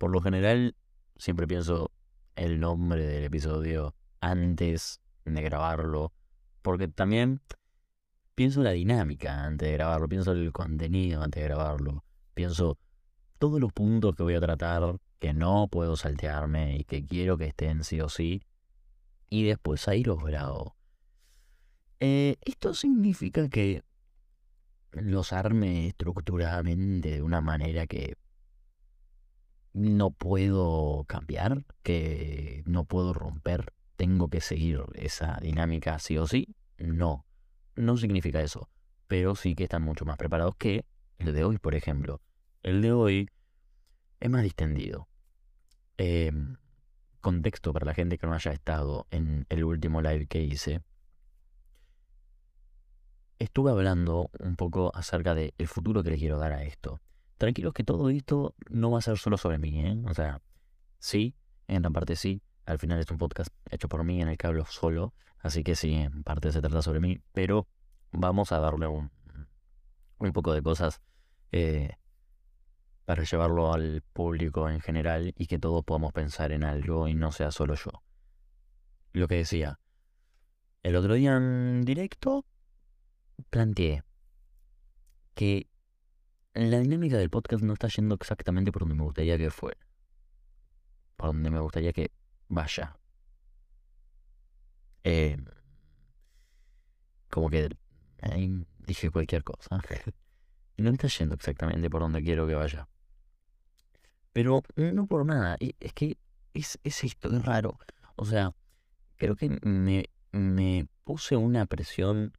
Por lo general, siempre pienso el nombre del episodio antes de grabarlo, porque también pienso la dinámica antes de grabarlo, pienso el contenido antes de grabarlo, pienso todos los puntos que voy a tratar que no puedo saltearme y que quiero que estén sí o sí, y después ahí los grabo. Eh, esto significa que los arme estructuradamente de una manera que no puedo cambiar, que no puedo romper, tengo que seguir esa dinámica sí o sí. No, no significa eso, pero sí que están mucho más preparados que el de hoy, por ejemplo. El de hoy es más distendido. Em, contexto para la gente que no haya estado en el último live que hice. Estuve hablando un poco acerca del futuro que le quiero dar a esto. Tranquilos que todo esto no va a ser solo sobre mí, ¿eh? O sea, sí, en gran parte sí. Al final es un podcast hecho por mí en el que hablo solo. Así que sí, en parte se trata sobre mí. Pero vamos a darle un, un poco de cosas eh, para llevarlo al público en general y que todos podamos pensar en algo y no sea solo yo. Lo que decía, el otro día en directo planteé que la dinámica del podcast no está yendo exactamente por donde me gustaría que fuera. Por donde me gustaría que vaya. Eh, como que ahí dije cualquier cosa. no está yendo exactamente por donde quiero que vaya. Pero no por nada. Es que es, es esto, es raro. O sea, creo que me puse una presión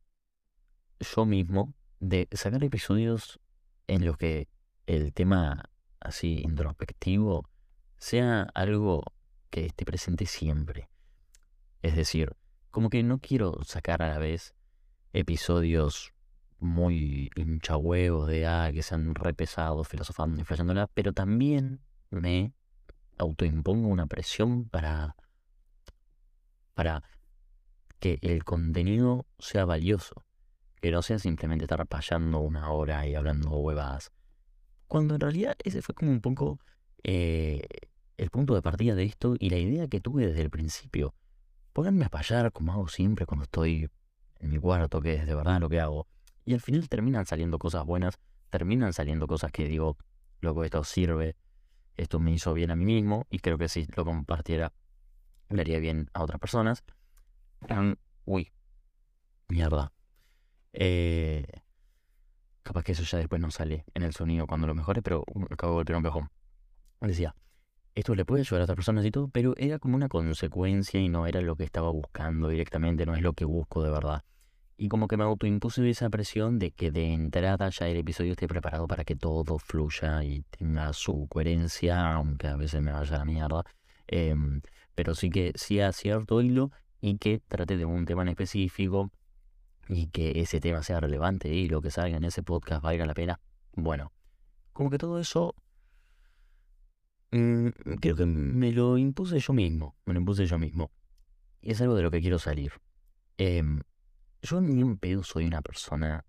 yo mismo de sacar episodios en los que el tema así introspectivo sea algo que esté presente siempre. Es decir, como que no quiero sacar a la vez episodios muy hinchahuevos de ah, que sean re pesados, filosofando y flasheándola, pero también me autoimpongo una presión para, para que el contenido sea valioso, que no sea simplemente estar payando una hora y hablando huevadas. Cuando en realidad ese fue como un poco eh, el punto de partida de esto y la idea que tuve desde el principio. Ponerme a payar como hago siempre cuando estoy en mi cuarto, que es de verdad lo que hago. Y al final terminan saliendo cosas buenas, terminan saliendo cosas que digo, loco, esto sirve, esto me hizo bien a mí mismo y creo que si lo compartiera le haría bien a otras personas. uy, mierda. Eh, capaz que eso ya después no sale en el sonido cuando lo mejore, pero acabo de golpear un pejón. Decía, esto le puede ayudar a otras personas y todo, pero era como una consecuencia y no era lo que estaba buscando directamente, no es lo que busco de verdad. Y como que me autoimpuse esa presión de que de entrada ya el episodio esté preparado para que todo fluya y tenga su coherencia, aunque a veces me vaya a la mierda. Em, pero sí que sea cierto hilo y que trate de un tema en específico y que ese tema sea relevante y lo que salga en ese podcast valga la pena. Bueno, como que todo eso mm, creo que me lo impuse yo mismo, me lo impuse yo mismo. Y es algo de lo que quiero salir. Eh, yo ni un pedo soy una persona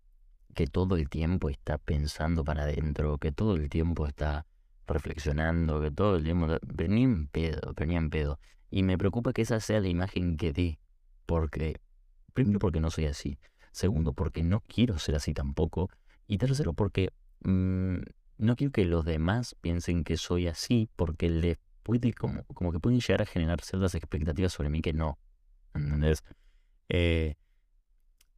que todo el tiempo está pensando para adentro, que todo el tiempo está reflexionando, que todo el tiempo... Pero ni en pedo, ni en pedo. Y me preocupa que esa sea la imagen que dé. Porque, primero porque no soy así. Segundo porque no quiero ser así tampoco. Y tercero porque mm, no quiero que los demás piensen que soy así porque les puede como, como que pueden llegar a generar ciertas expectativas sobre mí que no. ¿Entendés? Eh,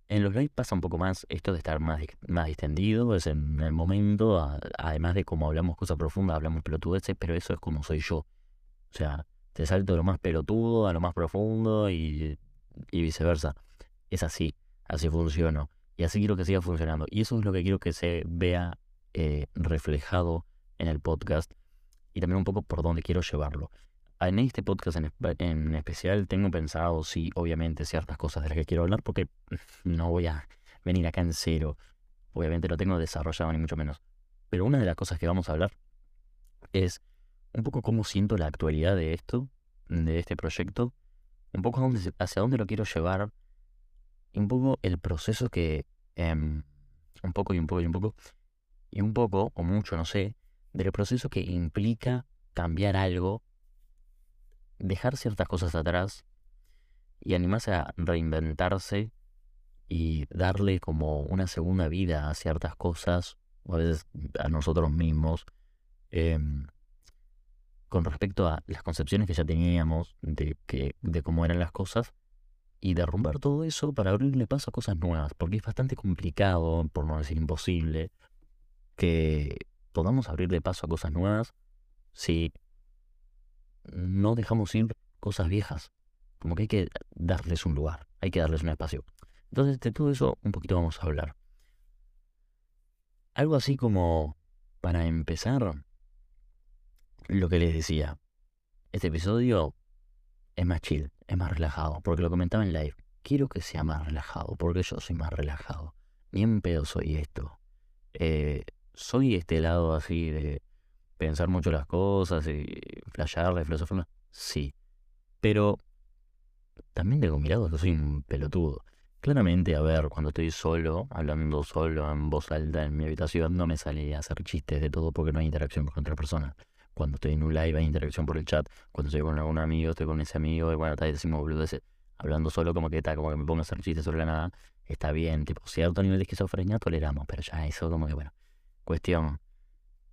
en los live pasa un poco más esto de estar más, más distendido, es en el momento, además de como hablamos cosas profundas, hablamos pelotudeces, pero eso es como soy yo. O sea, te salto de lo más pelotudo a lo más profundo y, viceversa. Es así, así funciono. Y así quiero que siga funcionando. Y eso es lo que quiero que se vea eh, reflejado en el podcast y también un poco por dónde quiero llevarlo. En este podcast en, especial tengo pensado, sí, obviamente, ciertas cosas de las que quiero hablar, porque no voy a venir acá en cero. Obviamente lo tengo desarrollado, ni mucho menos. Pero una de las cosas que vamos a hablar es un poco cómo siento la actualidad de esto, de este proyecto, un poco hacia dónde lo quiero llevar, un poco el proceso que, em, un poco y un poco y un poco, y un poco, o mucho, no sé, del proceso que implica cambiar algo, dejar ciertas cosas atrás y animarse a reinventarse y darle como una segunda vida a ciertas cosas, o a veces a nosotros mismos, em, con respecto a las concepciones que ya teníamos de, que, de cómo eran las cosas, y derrumbar todo eso para abrirle paso a cosas nuevas, porque es bastante complicado, por no decir imposible, que podamos abrirle paso a cosas nuevas si no dejamos ir cosas viejas. Como que hay que darles un lugar, hay que darles un espacio. Entonces, de todo eso un poquito vamos a hablar. Algo así como, para empezar, lo que les decía, este episodio es más chill, es más relajado, porque lo comentaba en live. Quiero que sea más relajado, porque yo soy más relajado. Ni en pedo soy esto. Eh, soy este lado así de pensar mucho las cosas y flashearla filosofar. Sí. Pero también tengo mirado que soy un pelotudo. Claramente, a ver, cuando estoy solo, hablando solo en voz alta en mi habitación, no me sale a hacer chistes de todo porque no hay interacción con otra persona. Cuando estoy en un live hay interacción por el chat. Cuando estoy con algún amigo, estoy con ese amigo y bueno, está decimos boludeces. Hablando solo como que está, como que me pongo a hacer chistes sobre la nada. Está bien, tipo, cierto nivel de esquizofrenia toleramos, pero ya eso como que bueno. Cuestión.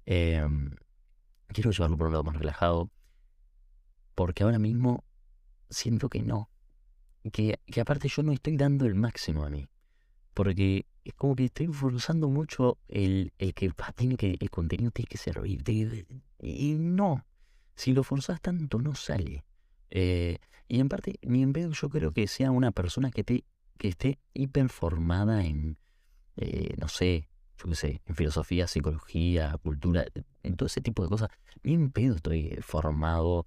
Em, quiero llevarlo por un lado más relajado. Porque ahora mismo siento que no que, que aparte yo no estoy dando el máximo a mí. Porque es como que estoy forzando mucho el, el que tiene que el contenido tiene que ser y, no si lo forzas tanto no sale eh, y en parte ni en vez yo creo que sea una persona que te que esté hiperformada en eh, no sé yo qué sé en filosofía psicología cultura en todo ese tipo de cosas ni en pedo estoy formado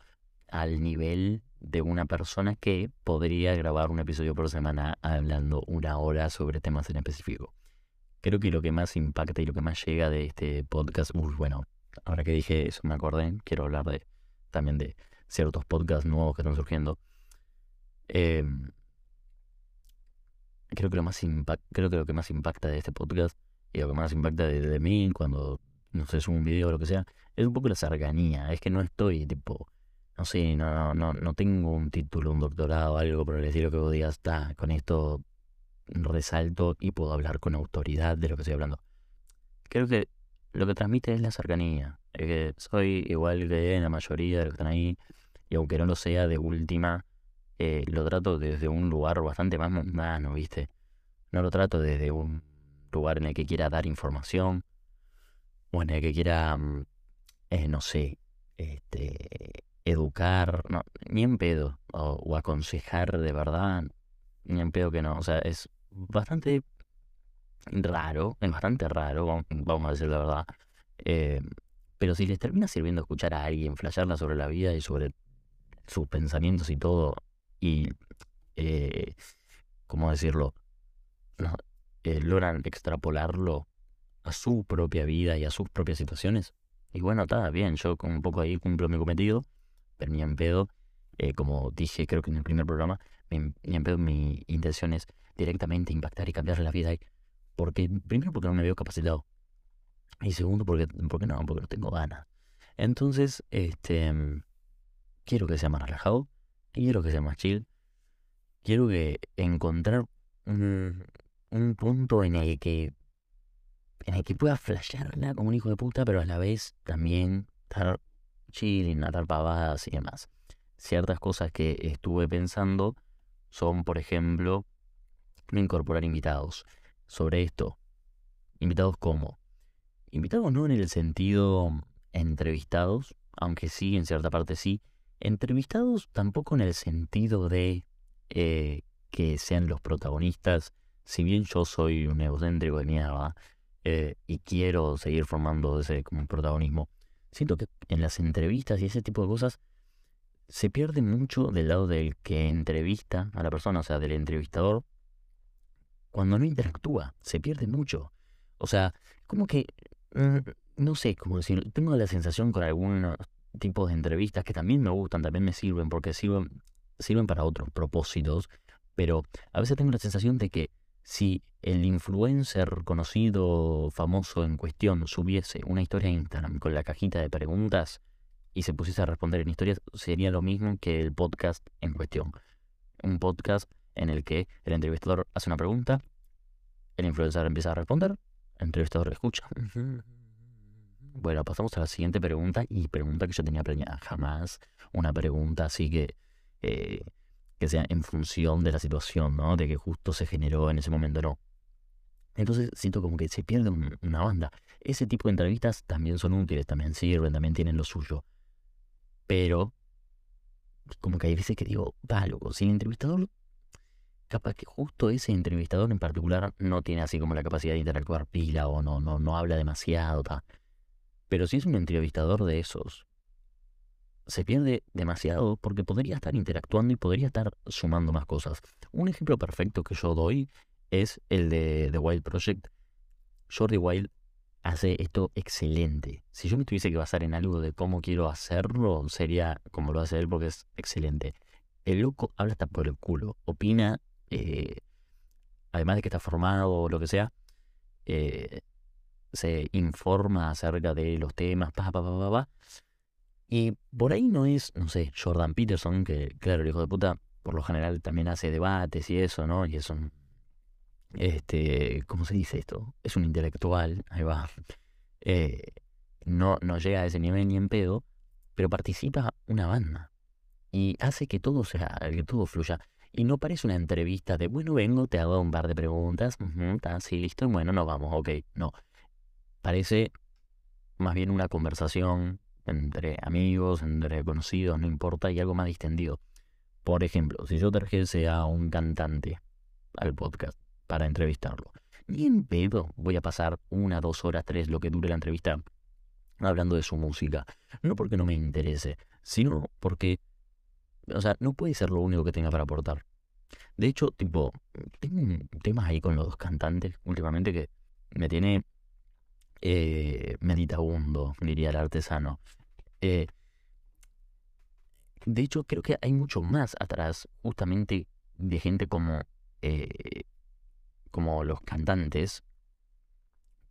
al nivel de una persona que podría grabar un episodio por semana hablando una hora sobre temas en específico. Creo que lo que más impacta y lo que más llega de este podcast, bueno, ahora que dije eso me acordé, quiero hablar de también de ciertos podcasts nuevos que están surgiendo. Em, creo que lo más creo que lo que más impacta de este podcast y lo que más impacta de, de mí cuando no sé subo un video o lo que sea es un poco la cercanía. Es que no estoy tipo no sé, no, no, no tengo un título, un doctorado, algo por el estilo que vos digas, está, con esto resalto y puedo hablar con autoridad de lo que estoy hablando. Creo que lo que transmite es la cercanía. Es que soy igual que la mayoría de los que están ahí, y aunque no lo sea de última, eh, lo trato desde un lugar bastante más mundano, ¿viste? No lo trato desde un lugar en el que quiera dar información, o en el que quiera, mm, eh, no sé, este, educar, no, ni en pedo, o, aconsejar de verdad, ni en pedo que no. O sea, es bastante raro, es bastante raro, vamos a decir la verdad. Eh, pero si les termina sirviendo escuchar a alguien, flashearla sobre la vida y sobre sus pensamientos y todo, y, eh, ¿cómo decirlo? Eh, logran extrapolarlo a su propia vida y a sus propias situaciones. Y bueno, está bien, yo con un poco ahí cumplo mi cometido pero ni en pedo, eh, como dije creo que en el primer programa, ni en pedo mi intención es directamente impactar y cambiar la vida. Porque, primero porque no me veo capacitado. Y segundo porque, porque no, porque no tengo ganas. Entonces, este, quiero que sea más relajado, quiero que sea más chill, quiero que encontrar un, un punto en el que en el que pueda flashearla como un hijo de puta, pero a la vez también estar chilling, atar pavadas y demás. Ciertas cosas que estuve pensando son, por ejemplo, incorporar invitados. Sobre esto, invitados como? Invitados no en el sentido entrevistados, aunque sí, en cierta parte sí. Entrevistados tampoco en el sentido de eh, que sean los protagonistas. Si bien yo soy un egocéntrico de mierda eh, y quiero seguir formando ese como protagonismo, siento que en las entrevistas y ese tipo de cosas se pierde mucho del lado del que entrevista a la persona, o sea, del entrevistador, cuando no interactúa, se pierde mucho. O sea, como que, mm, no sé cómo decirlo, tengo la sensación con algunos tipos de entrevistas que también me gustan, también me sirven, porque sirven, sirven para otros propósitos, pero a veces tengo la sensación de que si el influencer conocido, famoso en cuestión, subiese una historia en Instagram con la cajita de preguntas, y se pusiese a responder en historias, sería lo mismo que el podcast en cuestión. Un podcast en el que el entrevistador hace una pregunta, el influencer empieza a responder, el entrevistador escucha. Bueno, pasamos a la siguiente pregunta y pregunta que yo tenía planeada. Jamás una pregunta así que, eh, que sea en función de la situación, ¿no? De que justo se generó en ese momento, no. Entonces siento como que se pierde una banda. Ese tipo de entrevistas también son útiles, también sirven, también tienen lo suyo. Pero, como que hay veces que digo, va, loco, si el entrevistador, capaz que justo ese entrevistador en particular no tiene así como la capacidad de interactuar pila o no, no, no habla demasiado, ta. Pero si es un entrevistador de esos, se pierde demasiado porque podría estar interactuando y podría estar sumando más cosas. Un ejemplo perfecto que yo doy es el de The Wild Project. Jordi Wild hace esto excelente. Si yo me tuviese que basar en algo de cómo quiero hacerlo, sería como lo hace él porque es excelente. El loco habla hasta por el culo, opina, eh, además de que está formado o lo que sea, eh, se informa acerca de los temas, pa, pa, pa, pa, pa. Y por ahí no es, no sé, Jordan Peterson, que claro, el hijo de puta, por lo general también hace debates y eso, ¿no? Y es un, este, ¿cómo se dice esto? Es un intelectual, ahí va. Eh, no, no llega a ese nivel ni en pedo, pero participa una banda. Y hace que todo sea, que todo fluya. Y no parece una entrevista de, bueno, vengo, te hago un par de preguntas, está así, listo, bueno, nos vamos, ok. No, parece más bien una conversación entre amigos, entre conocidos, no importa, y algo más distendido. Por ejemplo, si yo trajese a un cantante al podcast para entrevistarlo, ni en pedo voy a pasar una, dos horas, tres, lo que dure la entrevista, hablando de su música. No porque no me interese, sino porque, o sea, no puede ser lo único que tenga para aportar. De hecho, tipo, tengo temas ahí con los dos cantantes últimamente que me tiene eh, meditabundo, diría el artesano. Eh, de hecho, creo que hay mucho más atrás, justamente de gente como, eh, como los cantantes,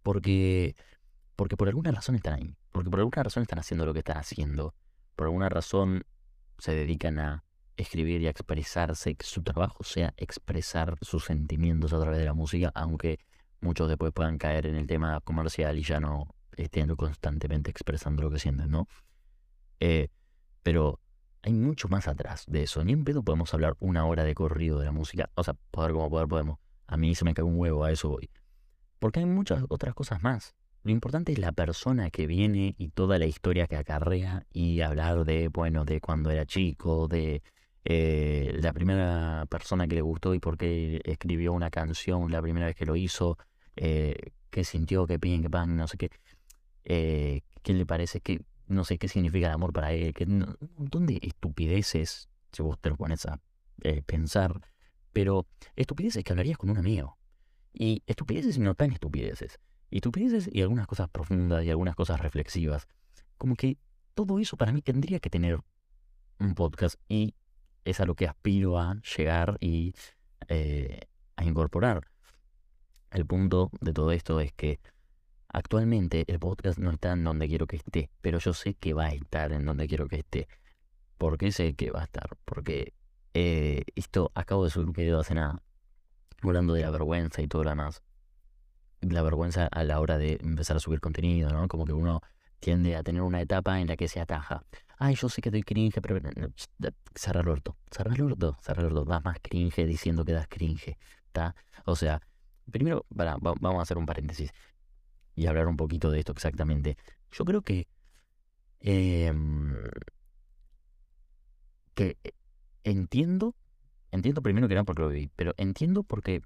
porque, porque por alguna razón están ahí, porque por alguna razón están haciendo lo que están haciendo, por alguna razón se dedican a escribir y a expresarse, que su trabajo sea expresar sus sentimientos a través de la música, aunque muchos después puedan caer en el tema comercial y ya no estén constantemente expresando lo que sienten, ¿no? Eh, pero hay mucho más atrás de eso. Ni en pedo podemos hablar una hora de corrido de la música. O sea, poder como poder podemos. A mí se me cae un huevo, a eso voy. Porque hay muchas otras cosas más. Lo importante es la persona que viene y toda la historia que acarrea y hablar de, bueno, de cuando era chico, de eh, la primera persona que le gustó y por qué escribió una canción la primera vez que lo hizo, eh, qué sintió, qué piden, qué pan, no sé qué, eh, qué le parece, qué, no sé qué significa el amor para él, que un montón de estupideces, si vos te lo pones a pensar, pero estupideces que hablarías con un amigo. Y estupideces y no tan estupideces. Estupideces y algunas cosas profundas y algunas cosas reflexivas. Como que todo eso para mí tendría que tener un podcast y es a lo que aspiro a llegar y a incorporar. El punto de todo esto es que actualmente el podcast no está en donde quiero que esté, pero yo sé que va a estar en donde quiero que esté. ¿Por qué sé que va a estar? Porque eh, esto acabo de subir un video hace nada, hablando de la vergüenza y todo lo demás. La vergüenza a la hora de empezar a subir contenido, ¿no? Como que uno tiende a tener una etapa en la que se ataja. Ay, yo sé que doy cringe, pero cerrar el orto, cerrar el orto, cerrar el orto, das más cringe diciendo que das cringe, ¿está? O sea, Primero, vamos a hacer un paréntesis y hablar un poquito de esto exactamente. Yo creo que. Em, que entiendo. Entiendo primero que no porque lo viví, pero entiendo porque.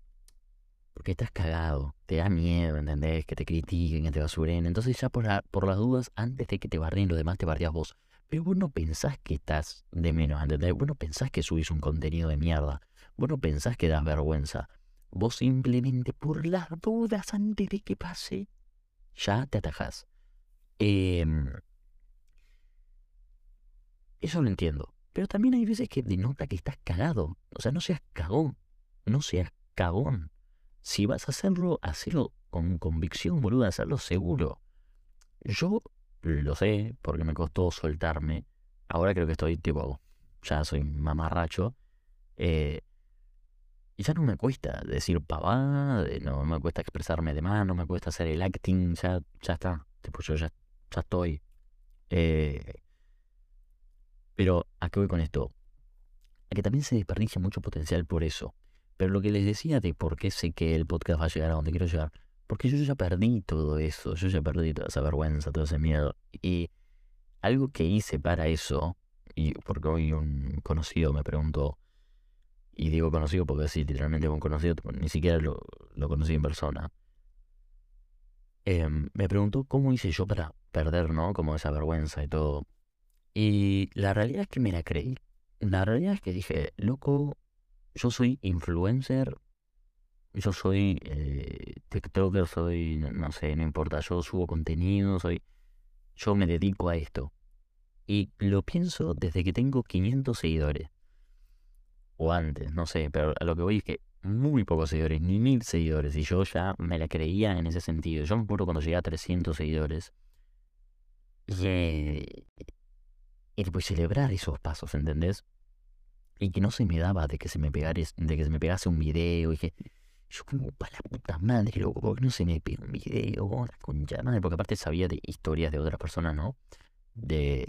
Porque estás cagado, te da miedo, ¿entendés? Que te critiquen, que te basuren. Entonces, ya por, por las dudas, antes de que te barren lo demás, te bardeas vos. Pero vos no pensás que estás de menos, ¿entendés? Vos no pensás que subís un contenido de mierda. Vos no pensás que das vergüenza. Vos simplemente por las dudas antes de que pase, ya te atajas. Em, eso lo entiendo. Pero también hay veces que denota que estás cagado. O sea, no seas cagón. No seas cagón. Si vas a hacerlo, hacelo con convicción, boludo, hacerlo seguro. Yo lo sé, porque me costó soltarme. Ahora creo que estoy tipo, ya soy mamarracho. Eh, y ya no me cuesta decir pavada, no me cuesta expresarme de más, no me cuesta hacer el acting, ya, ya está. Tipo, yo ya, ya estoy. Eh, pero, ¿a qué voy con esto? A que también se desperdicia mucho potencial por eso. Pero lo que les decía de por qué sé que el podcast va a llegar a donde quiero llegar, porque yo ya perdí todo eso, yo ya perdí toda esa vergüenza, todo ese miedo. Y algo que hice para eso, y porque hoy un conocido me preguntó, y digo conocido porque sí, literalmente un conocido, ni siquiera lo, conocí en persona, em, me preguntó cómo hice yo para perder, ¿no? Como esa vergüenza y todo. Y la realidad es que me la creí. La realidad es que dije, loco, yo soy influencer, yo soy eh, TikToker, soy, no sé, no importa, yo subo contenido, soy, yo me dedico a esto. Y lo pienso desde que tengo 500 seguidores. O antes, no sé, pero a lo que voy es que muy pocos seguidores, ni mil seguidores, y yo ya me la creía en ese sentido. Yo me acuerdo cuando llegué a 300 seguidores. Y, y después celebrar esos pasos, ¿entendés? Y que no se me daba de que se me pegara, de que se me pegase un video y que yo como para la puta madre, loco, porque no se me pega un video, con concha madre, porque aparte sabía de historias de otras personas, ¿no? De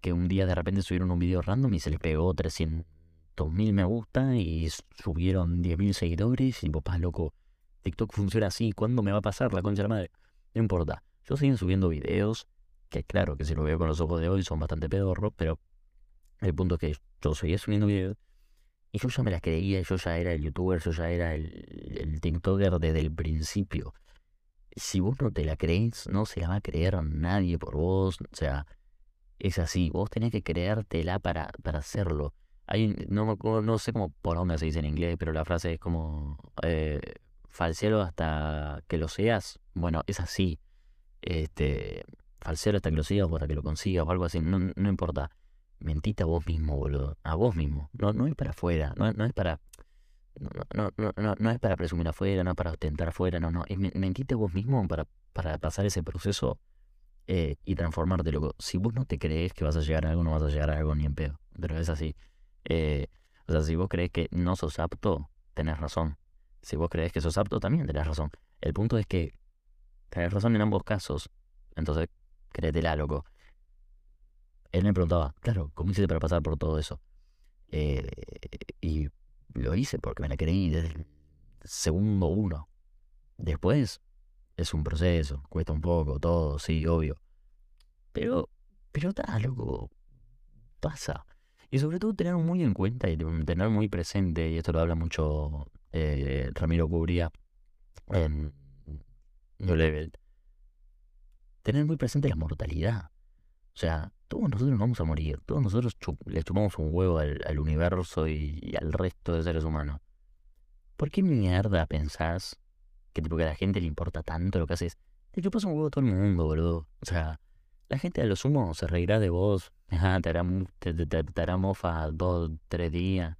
que un día de repente subieron un video random y se les pegó 300 mil me gusta y subieron 10 mil seguidores y papá, loco, TikTok funciona así, ¿cuándo me va a pasar la concha de la madre? No importa, yo sigo subiendo videos que claro que si lo veo con los ojos de hoy son bastante pedorros, pero el punto es que yo seguía subiendo videos y yo ya me la creía, yo ya era el youtuber, yo ya era el, TikToker desde el principio. Si vos no te la crees, no se la va a creer nadie por vos, o sea, es así, vos tenés que creértela para, para hacerlo. Hay, no, no sé cómo por dónde se dice en inglés, pero la frase es como eh, falsero hasta que lo seas. Bueno, es así. Este, falsero hasta que lo sigas o hasta que lo consigas o algo así, no, no importa. Mentite a vos mismo, boludo. A vos mismo. No, no es para afuera, no, no es para. No, no, no, no, es para presumir afuera, no es para ostentar afuera, no, no. Es mentite a vos mismo para, para pasar ese proceso eh, y transformarte, loco. Si vos no te crees que vas a llegar a algo, no vas a llegar a algo ni en pedo. Pero es así. Eh, o sea, si vos crees que no sos apto, tenés razón. Si vos crees que sos apto, también tenés razón. El punto es que tenés razón en ambos casos. Entonces, créetela, loco. Él me preguntaba, claro, ¿cómo hiciste para pasar por todo eso? Eh, y lo hice porque me la creí desde el segundo uno. Después es un proceso, cuesta un poco, todo, sí, obvio. Pero, pero está, loco, pasa. Y sobre todo tener muy en cuenta y tener muy presente, y esto lo habla mucho eh, Ramiro Cubría en New Level, tener muy presente la mortalidad. O sea, todos nosotros nos vamos a morir, todos nosotros le chupamos un huevo al, universo y, al resto de seres humanos. ¿Por qué mierda pensás que tipo que a la gente le importa tanto lo que haces? Le chupas un huevo a todo el mundo, boludo. O sea, la gente a lo sumo se reirá de vos, Ajá, te, hará, te, mofa dos, tres días.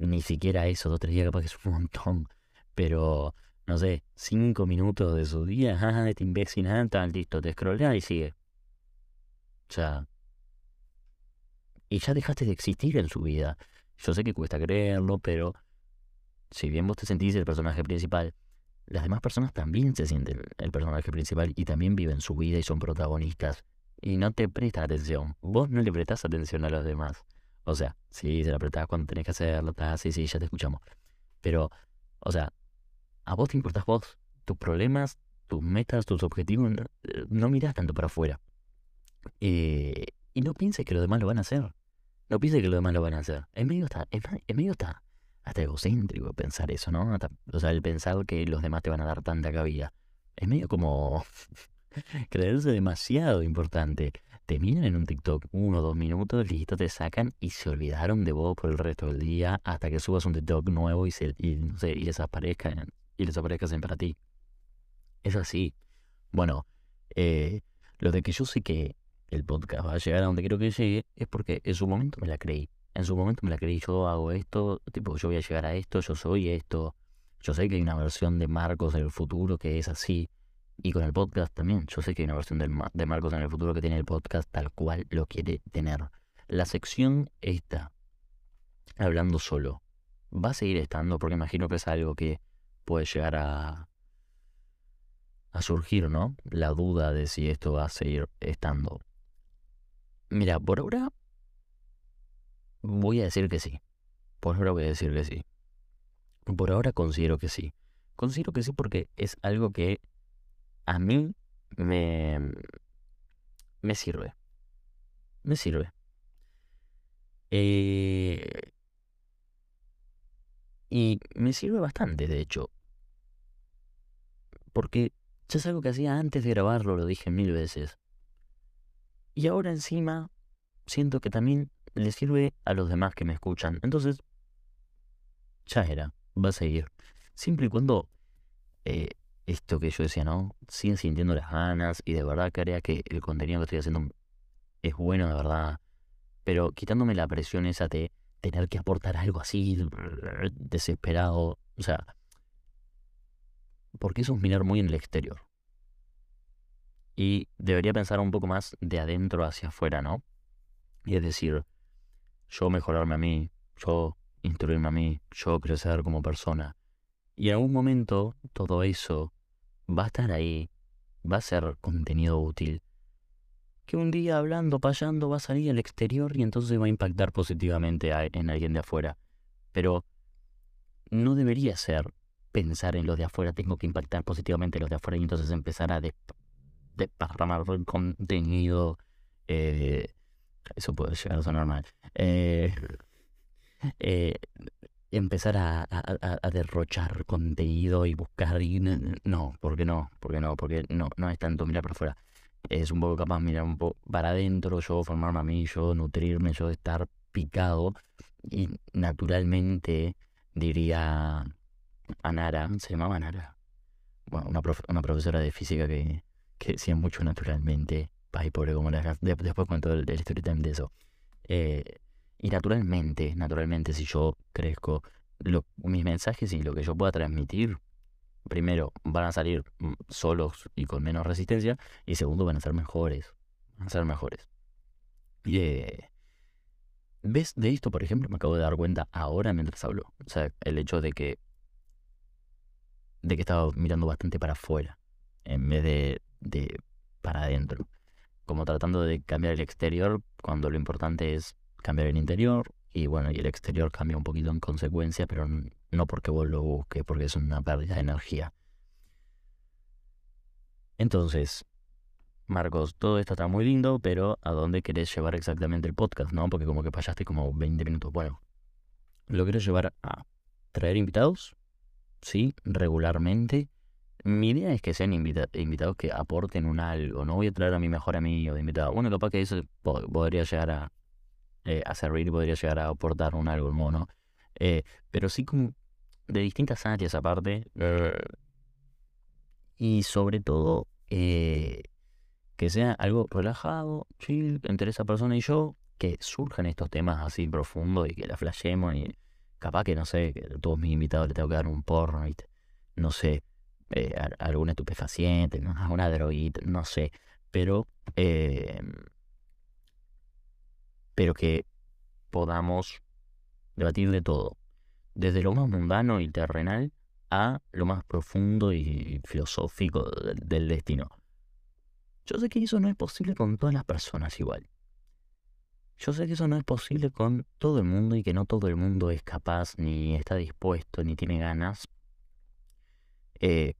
Ni siquiera eso, dos, tres días capaz que es un montón. Pero, no sé, cinco minutos de su día, ajá, este imbécil, ah, listo, te scrollea y sigue. O sea, y ya dejaste de existir en su vida. Yo sé que cuesta creerlo, pero si bien vos te sentís el personaje principal, las demás personas también se sienten el personaje principal y también viven su vida y son protagonistas. Y no te prestas atención. Vos no le prestas atención a los demás. O sea, sí, se la prestás cuando tenés que hacerlo, sí, sí, ya te escuchamos. Pero, o sea, a vos te importas vos, tus problemas, tus metas, tus objetivos, no, no mirás tanto para afuera. Eh, y no pienses que los demás lo van a hacer. No pienses que los demás lo van a hacer. Es medio está, es, medio está hasta egocéntrico pensar eso, ¿no? o sea, el pensar que los demás te van a dar tanta cabida. Es medio como creerse demasiado importante. Te miran en un TikTok uno o dos minutos, listo, te sacan y se olvidaron de vos por el resto del día hasta que subas un TikTok nuevo y, se, y, no sé, y les aparezcan y les aparezcan para ti. Es así. Bueno, eh, lo de que yo sé que el podcast va a llegar a donde quiero que llegue, es porque en su momento me la creí. En su momento me la creí, yo hago esto, tipo, yo voy a llegar a esto, yo soy esto. Yo sé que hay una versión de Marcos del futuro que es así. Y con el podcast también. Yo sé que hay una versión de Marcos en el futuro que tiene el podcast tal cual lo quiere tener. La sección esta, hablando solo, va a seguir estando porque imagino que es algo que puede llegar a, a surgir, ¿no? La duda de si esto va a seguir estando. Mira, por ahora voy a decir que sí. Por ahora voy a decir que sí. Por ahora considero que sí. Considero que sí porque es algo que a mí me, me sirve. Me sirve. Eh, y me sirve bastante, de hecho. Porque ya es algo que hacía antes de grabarlo, lo dije mil veces. Y ahora encima siento que también le sirve a los demás que me escuchan. Entonces, ya era, va a seguir. Siempre y cuando eh, esto que yo decía, ¿no? Siguen sintiendo las ganas y de verdad crea que el contenido que estoy haciendo es bueno, de verdad. Pero quitándome la presión esa de tener que aportar algo así, desesperado. O sea, porque eso es mirar muy en el exterior. Y debería pensar un poco más de adentro hacia afuera, ¿no? Y es decir, yo mejorarme a mí, yo instruirme a mí, yo crecer como persona. Y en algún momento todo eso va a estar ahí, va a ser contenido útil. Que un día hablando, payando, va a salir al exterior y entonces va a impactar positivamente en alguien de afuera. Pero no debería ser pensar en los de afuera, tengo que impactar positivamente en los de afuera y entonces empezar a desparramar contenido. Eh, eso puede llegar a sonar mal. Eh, eh, empezar a, derrochar contenido y buscar no, porque no, porque no, porque no, no es tanto mirar para afuera. Es un poco capaz mirar un poco para adentro, yo formarme a mí, yo nutrirme, yo estar picado y naturalmente diría Anara, se llamaba bueno, una, una profesora de física que, que decía mucho naturalmente, ay pobre como la después cuento el, el story time de eso. Eh, y naturalmente, naturalmente, si yo crezco, mis mensajes y lo que yo pueda transmitir, primero, van a salir mm, solos y con menos resistencia, y segundo, van a ser mejores. Van a ser mejores. Y eh, ¿Ves? De esto, por ejemplo, me acabo de dar cuenta ahora mientras hablo. O sea, el hecho de que. de que estaba mirando bastante para afuera. En vez de, de para adentro. Como tratando de cambiar el exterior cuando lo importante es cambiar el interior y bueno, y el exterior cambia un poquito en consecuencia, pero no porque vos lo busques, porque es una pérdida de energía. Entonces, Marcos, todo esto está muy lindo, pero ¿a dónde querés llevar exactamente el podcast? ¿No? Porque como que pasaste como 20 minutos. Bueno, lo quiero llevar a traer invitados, sí, regularmente. Mi idea es que sean invitados que aporten un algo. No voy a traer a mi mejor amigo de invitado. Bueno, capaz que eso podría llegar a, eh, a servir podría llegar a aportar un algo mono. Eh, pero sí como de distintas áreas aparte. Eh, y sobre todo que sea algo relajado, chill, entre esa persona y yo, que surjan estos temas así profundos y que la flashemos y capaz que no sé, que todos mis invitados les tengo que dar un porno, y no sé, algún estupefaciente, alguna droguita, no sé, pero pero que podamos debatir de todo, desde lo más mundano y terrenal a lo más profundo y filosófico del destino. Yo sé que eso no es posible con todas las personas igual. Yo sé que eso no es posible con todo el mundo y que no todo el mundo es capaz, ni está dispuesto, ni tiene ganas eh,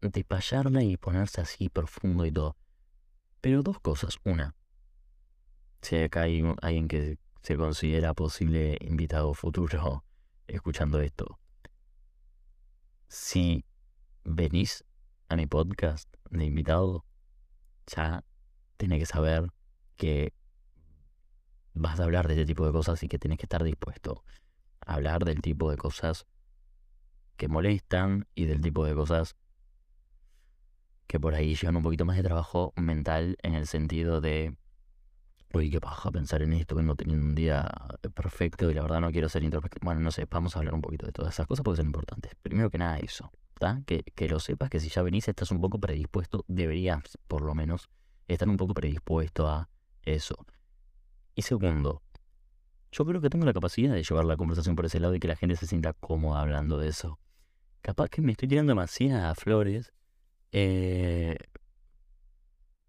de payarla y ponerse así profundo y todo. Pero dos cosas. Una, si acá hay alguien que se considera posible invitado futuro escuchando esto, si venís a mi podcast de invitado, ya tenés que saber que vas a hablar de este tipo de cosas y que tenés que estar dispuesto a hablar del tipo de cosas que molestan y del tipo de cosas que por ahí llevan un poquito más de trabajo mental en el sentido de Uy, qué paja pensar en esto, vengo teniendo un día perfecto y la verdad no quiero ser introspectivo. Bueno, no sé, vamos a hablar un poquito de todas esas cosas porque son importantes. Primero que nada eso. ¿está? Que, que lo sepas que si ya venís estás un poco predispuesto, deberías por lo menos estar un poco predispuesto a eso. Y segundo, yo creo que tengo la capacidad de llevar la conversación por ese lado y que la gente se sienta cómoda hablando de eso. Capaz que me estoy tirando demasiadas flores, eh,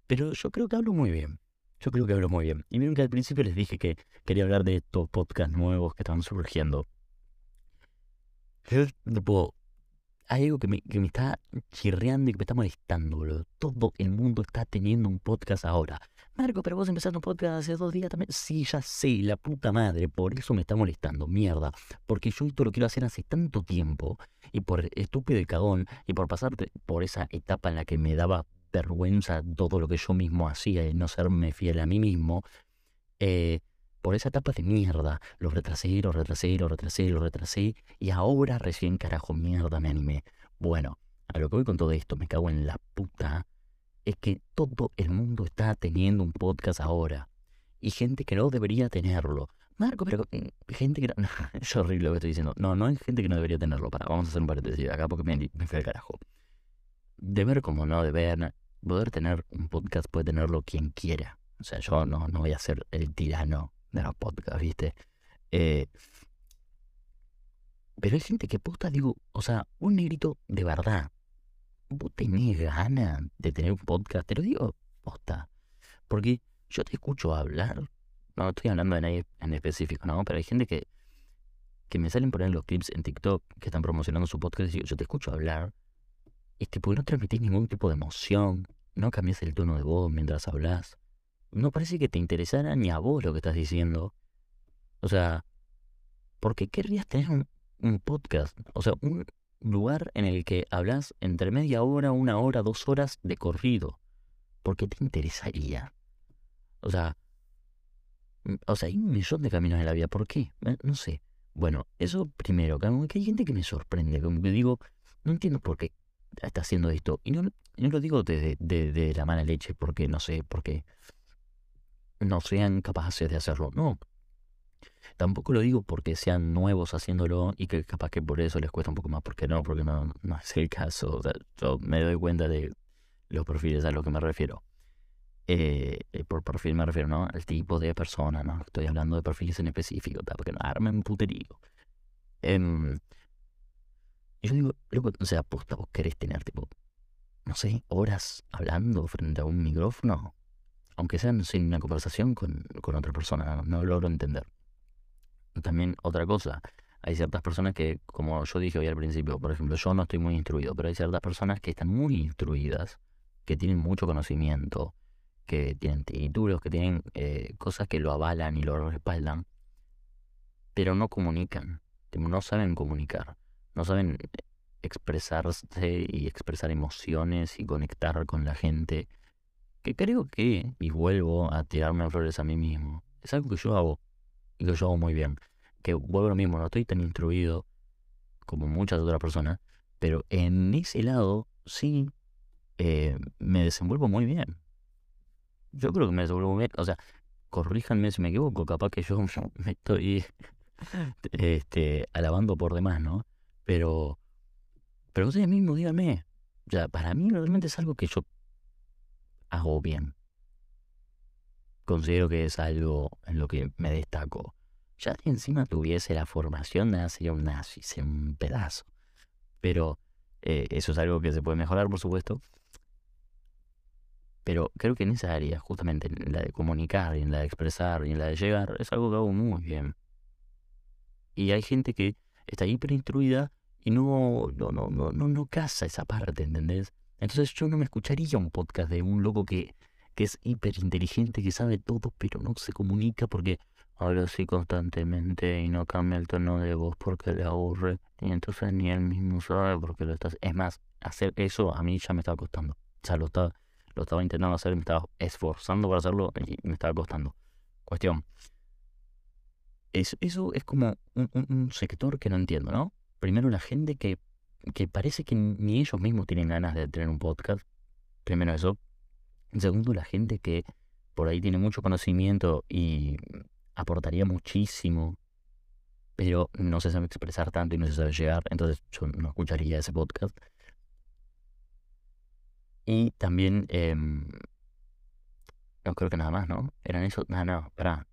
pero yo creo que hablo muy bien. Yo creo que hablo muy bien. Y miren que al principio les dije que quería hablar de estos podcasts nuevos que estaban surgiendo. Tipo, hay algo que me, que me está chirreando y que me está molestando, boludo. Todo el mundo está teniendo un podcast ahora. Marco, pero vos empezaste un podcast hace dos días también. Sí, ya sé, la puta madre. Por eso me está molestando, mierda. Porque yo esto lo quiero hacer hace tanto tiempo. Y por estúpido y cagón. Y por pasar por esa etapa en la que me daba vergüenza todo lo que yo mismo hacía y no serme fiel a mí mismo. Eh, por esa etapa de mierda. Lo retrasé, lo retrasé, lo retrasé, lo retrasé. Y ahora recién carajo mierda me animé. Bueno, a lo que voy con todo esto, me cago en la puta. Es que todo el mundo está teniendo un podcast ahora. Y gente que no debería tenerlo. Marco, pero mm, gente que no... es horrible lo que estoy diciendo. No, no hay gente que no debería tenerlo. Vamos a hacer un paréntesis acá porque me, me fui al carajo. Deber como no deber. Poder tener un podcast puede tenerlo quien quiera. O sea, yo no, no voy a ser el tirano de los podcasts, ¿viste? Eh, pero hay gente que posta, digo, o sea, un negrito de verdad. ¿Vos tenés ganas de tener un podcast? Te lo digo, posta. Porque yo te escucho hablar. No estoy hablando de nadie en específico, ¿no? Pero hay gente que, que me salen por ahí los clips en TikTok que están promocionando su podcast y digo, yo te escucho hablar. Y tipo, no transmitís ningún tipo de emoción. No cambias el tono de voz mientras hablas no parece que te interesara ni a vos lo que estás diciendo. O sea, ¿por qué querrías tener un, podcast? O sea, un lugar en el que hablas entre media hora, una hora, dos horas de corrido. ¿Por qué te interesaría? O sea, o sea, hay un millón de caminos en la vida. ¿Por qué? Eh, no sé. Bueno, eso primero, que hay gente que me sorprende, como que digo, no entiendo por qué está haciendo esto. Y no, no lo digo desde de, de, la mala leche, porque no sé, porque no sean capaces de hacerlo. No. Tampoco lo digo porque sean nuevos haciéndolo y que capaz que por eso les cuesta un poco más, porque no, porque no, no es el caso. yo me doy cuenta de los perfiles a los que me refiero. Eh, eh, por perfil me refiero, ¿no? Al tipo de persona, ¿no? Estoy hablando de perfiles en específico, porque no armen puterío. Y yo digo, o sea, posta, vos querés tener, tipo, no sé, horas hablando frente a un micrófono aunque sea sin una conversación con, otra persona, no, logro entender. También otra cosa, hay ciertas personas que, como yo dije hoy al principio, por ejemplo, yo no estoy muy instruido, pero hay ciertas personas que están muy instruidas, que tienen mucho conocimiento, que tienen títulos, que tienen eh, cosas que lo avalan y lo respaldan, pero no comunican, no saben comunicar, no saben expresarse y expresar emociones y conectar con la gente que creo que, y vuelvo a tirarme flores a mí mismo, es algo que yo hago y que yo hago muy bien. Que vuelvo a lo mismo, no estoy tan instruido como muchas otras personas, pero en ese lado sí eh, me desenvuelvo muy bien. Yo creo que me desenvuelvo bien. O sea, corríjanme si me equivoco, capaz que yo me estoy este, alabando por demás, ¿no? Pero, pero ustedes mismos díganme. O sea, para mí realmente es algo que yo hago bien. Considero que es algo en lo que me destaco. Ya si encima tuviese la formación, nada sería un nazi, sería un pedazo. Pero eh, eso es algo que se puede mejorar, por supuesto. Pero creo que en esa área, justamente en la de comunicar, y en la de expresar, y en la de llegar, es algo que hago muy bien. Y hay gente que está hiper instruida y no, no, no, no, no, no casa esa parte, ¿entendés? Entonces yo no me escucharía un podcast de un loco que, que es hiper inteligente, que sabe todo, pero no se comunica porque habla así constantemente y no cambia el tono de voz porque le aburre. Y entonces ni él mismo sabe por qué lo estás. Es más, hacer eso a mí ya me estaba costando. O sea, lo estaba, lo estaba intentando hacer, me estaba esforzando para hacerlo y me estaba costando. Cuestión. eso es como un sector que no entiendo, ¿no? Primero la gente que que parece que ni ellos mismos tienen ganas de tener un podcast. Primero eso. Segundo, la gente que por ahí tiene mucho conocimiento y aportaría muchísimo, pero no se sabe expresar tanto y no se sabe llegar, entonces yo no escucharía ese podcast. Y también, em, no creo que nada más, ¿no? Eran eso, no, no, espera.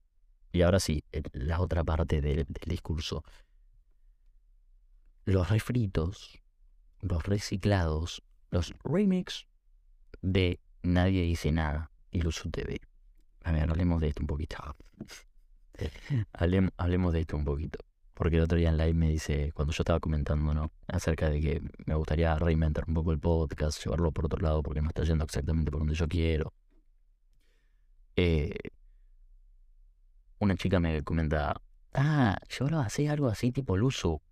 Y ahora sí, la otra parte del, discurso. Los refritos, los reciclados, los remix de Nadie dice nada y Luzu TV. A ver, hablemos de esto un poquito. hablemos de esto un poquito. Porque el otro día en live me dice, cuando yo estaba comentando, ¿no? Acerca de que me gustaría reinventar un poco el podcast, llevarlo por otro lado, porque no está yendo exactamente por donde yo quiero. Eh, una chica me comenta, ah, yo lo hacía algo así tipo Luzu.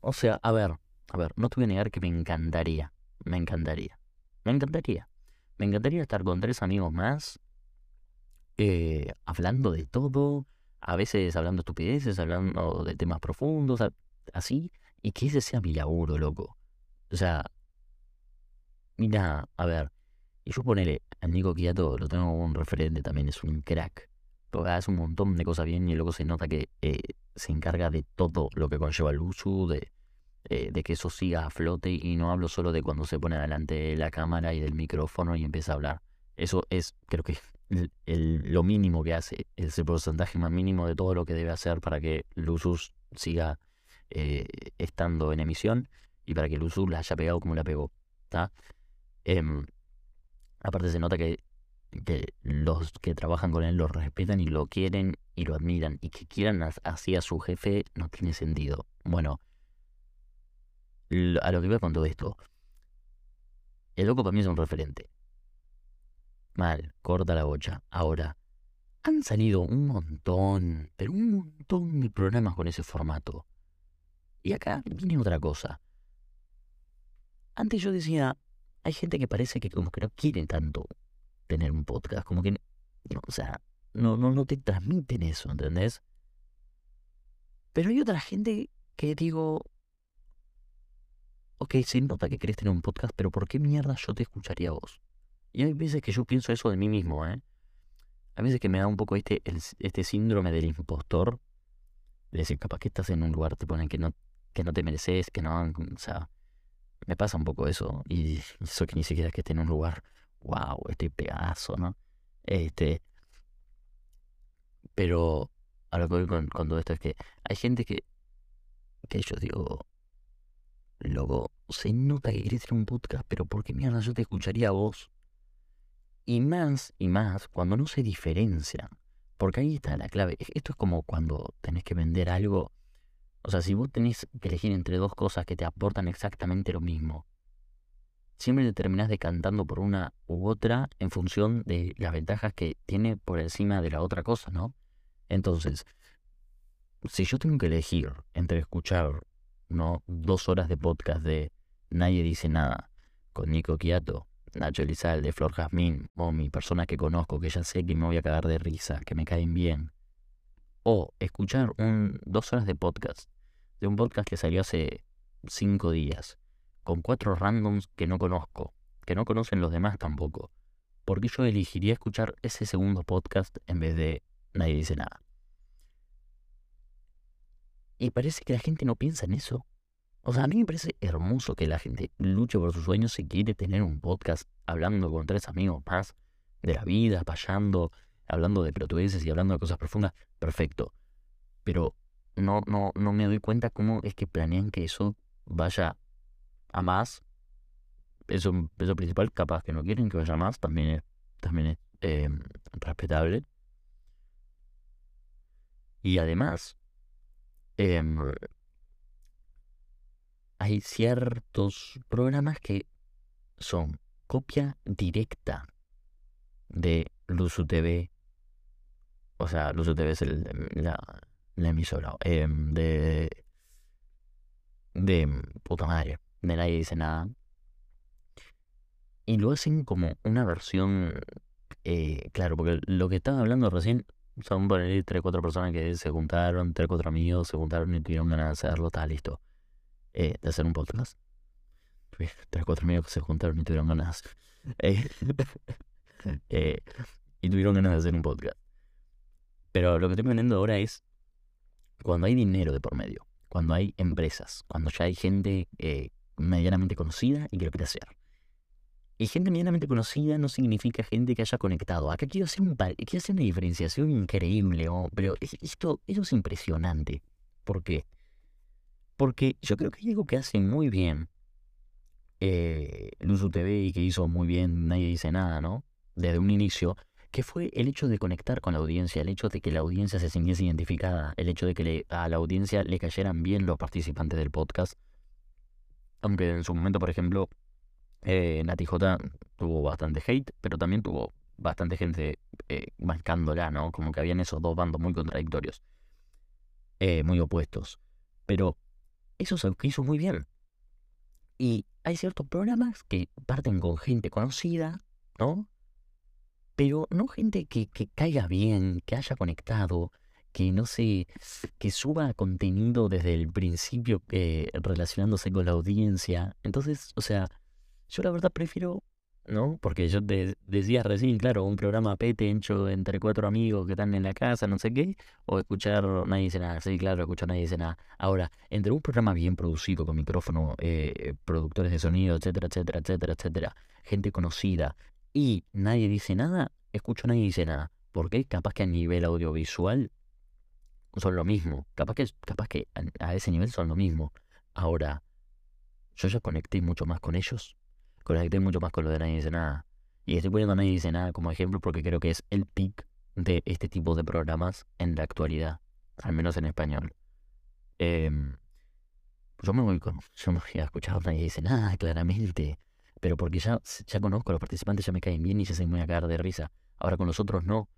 O sea, a ver, a ver, no te voy a negar que me encantaría, me encantaría, me encantaría. Me encantaría estar con tres amigos más eh, hablando de todo, a veces hablando estupideces, hablando de temas profundos, así, y que ese sea mi laburo, loco. O sea, mira, a ver, y yo ponele, a Nico Quiato lo tengo un referente también, es un crack. Hace un montón de cosas bien y luego se nota que eh, se encarga de todo lo que conlleva el uso, de, eh, de que eso siga a flote y no hablo solo de cuando se pone delante de la cámara y del micrófono y empieza a hablar. Eso es, creo que lo mínimo que hace, es el porcentaje más mínimo de todo lo que debe hacer para que Lusus siga eh, estando en emisión y para que Lusus la haya pegado como la pegó. Em, aparte se nota que, que los que trabajan con él lo respetan y lo quieren y lo admiran y que quieran así a su jefe no tiene sentido. Bueno, a lo que voy con todo esto. El loco para mí es un referente. Mal, corta la bocha. Ahora, han salido un montón, pero un montón de programas con ese formato. Y acá viene otra cosa. Antes yo decía, hay gente que parece que como que no quiere tanto tener un podcast, como que, no, o sea, no, no, no te transmiten eso, ¿entendés? Pero hay otra gente que digo, ok, se nota que querés tener un podcast, pero ¿por qué mierda yo te escucharía a vos? Y hay veces que yo pienso eso de mí mismo, ¿eh? Hay veces que me da un poco este, este síndrome del impostor. De decir, capaz que estás en un lugar te ponen que no, que no te mereces, que no... O sea, me pasa un poco eso. Y eso que ni siquiera es que esté en un lugar, wow, estoy pedazo, ¿no? Este... Pero a lo que voy con, todo esto es que hay gente que, que yo digo, luego se nota que querés tener un podcast, pero ¿por qué mierda yo te escucharía a vos? Y más y más cuando no se diferencian. Porque ahí está la clave. Esto es como cuando tenés que vender algo. O sea, si vos tenés que elegir entre dos cosas que te aportan exactamente lo mismo, siempre te terminás decantando por una u otra en función de las ventajas que tiene por encima de la otra cosa, ¿no? Entonces, si yo tengo que elegir entre escuchar ¿no? dos horas de podcast de Nadie dice nada con Nico Quiato Nacho Elizalde, Flor Jazmín, o mi persona que conozco, que ya sé que me voy a cagar de risa, que me caen bien. O escuchar un, dos horas de podcast, de un podcast que salió hace cinco días, con cuatro randoms que no conozco, que no conocen los demás tampoco. Porque yo elegiría escuchar ese segundo podcast en vez de nadie dice nada. Y parece que la gente no piensa en eso. O sea, a mí me parece hermoso que la gente luche por sus sueños y quiere tener un podcast hablando con tres amigos más de la vida, payando, hablando de pelotudeces y hablando de cosas profundas. Perfecto. Pero no, no, no me doy cuenta cómo es que planean que eso vaya a más. Eso, eso principal, capaz que no quieren que vaya más, también es, también es eh, respetable. Y además, eh, hay ciertos programas que son copia directa de Luzu TV. O sea, Luzu TV es la, emisora. Em, de. De puta madre. Nadie dice nada. Y lo hacen como una versión. Eh, claro, porque lo que estaba hablando recién son por ahí tres, cuatro personas que se juntaron, tres, cuatro amigos se juntaron y tuvieron ganas de hacerlo, está listo. Eh, de hacer un podcast. Tres, cuatro amigos que se juntaron y tuvieron ganas. Eh, eh, y tuvieron ganas de hacer un podcast. Pero lo que estoy vendiendo ahora es cuando hay dinero de por medio. cuando hay empresas, cuando ya hay gente eh, medianamente conocida y que lo quiere hacer. Y gente medianamente conocida no significa gente que haya conectado. Acá quiero hacer, un, quiero hacer una diferenciación increíble, oh, pero esto, esto es impresionante. ¿Por qué? Porque yo creo que hay algo que hace muy bien eh, Luzu TV y que hizo muy bien Nadie Dice Nada, ¿no? Desde un inicio, que fue el hecho de conectar con la audiencia, el hecho de que la audiencia se sintiese identificada, el hecho de que a la audiencia le cayeran bien los participantes del podcast. Aunque en su momento, por ejemplo, eh, Nati J tuvo bastante hate, pero también tuvo bastante gente eh, marcándola, ¿no? Como que habían esos dos bandos muy contradictorios, eh, muy opuestos. Pero eso se hizo muy bien. Y hay ciertos programas que parten con gente conocida, ¿no? Pero no gente que caiga bien, que haya conectado, que no sé, que suba contenido desde el principio eh, relacionándose con la audiencia. Entonces, o sea, yo la verdad prefiero ¿no? Porque yo te decía recién, claro, un programa pete hecho entre cuatro amigos que están en la casa, no sé qué, o escuchar Nadie dice nada, sí, claro, escuchar Nadie dice nada. Ahora, entre un programa bien producido, con micrófono, eh, productores de sonido, etcétera, etcétera, etcétera, etcétera, gente conocida, y Nadie dice nada, escucho Nadie dice nada. Porque capaz que a nivel audiovisual son lo mismo. Capaz que, capaz que a ese nivel son lo mismo. Ahora, yo ya conecté mucho más con ellos conecté mucho más con lo de Nadie Dice Nada. Y estoy poniendo Nadie Dice Nada como ejemplo porque creo que es el pic de este tipo de programas en la actualidad, al menos en español. Em, yo me voy con. Yo me voy a Nadie Dice Nada, claramente. Pero porque ya, ya conozco a los participantes, ya me caen bien y ya se me voy a caer de risa. Ahora con los otros no.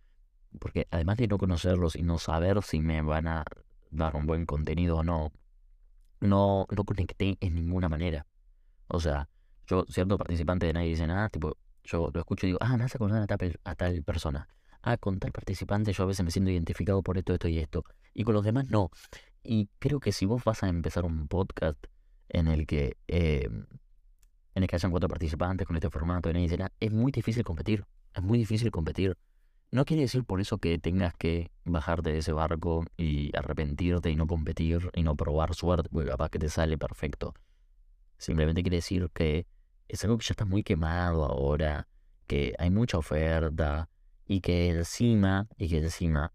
Porque además de no conocerlos y no saber si me van a dar un buen contenido o no, no, no conecté en ninguna manera. O sea, yo, cierto participante de nadie dice nada, tipo, yo lo escucho y digo, ah, me hace a tal, a tal persona. Ah, con tal participante yo a veces me siento identificado por esto, esto y esto. Y con los demás no. Y creo que si vos vas a empezar un podcast en el que eh, en el que hayan cuatro participantes con este formato de nadie dice nada, es muy difícil competir. Es muy difícil competir. No quiere decir por eso que tengas que bajarte de ese barco y arrepentirte y no competir y no probar suerte, porque capaz que te sale perfecto. Simplemente quiere decir que es algo que ya está muy quemado ahora, que hay mucha oferta y que encima, y que encima,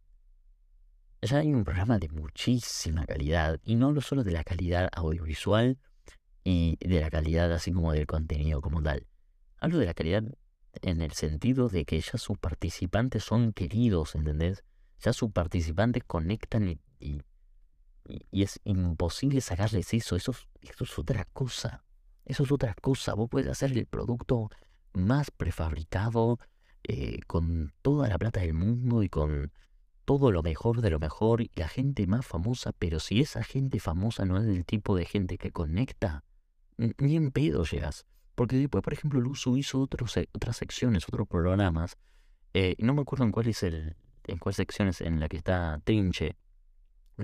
ya hay un programa de muchísima calidad, y no solo de la calidad audiovisual y de la calidad así como del contenido como tal. Hablo de la calidad en el sentido de que ya sus participantes son queridos, ¿entendés? Ya sus participantes conectan y, es imposible sacarles eso, eso, eso es otra cosa. Eso es otra cosa. Vos puedes hacer el producto más prefabricado, eh, con toda la plata del mundo y con todo lo mejor de lo mejor y la gente más famosa, pero si esa gente famosa no es del tipo de gente que conecta, ni en pedo llegas. Porque después, por ejemplo, Luzu hizo otros, otras secciones, otros programas. Eh, no me acuerdo en cuál es el. en cuál secciones en la que está Trinche.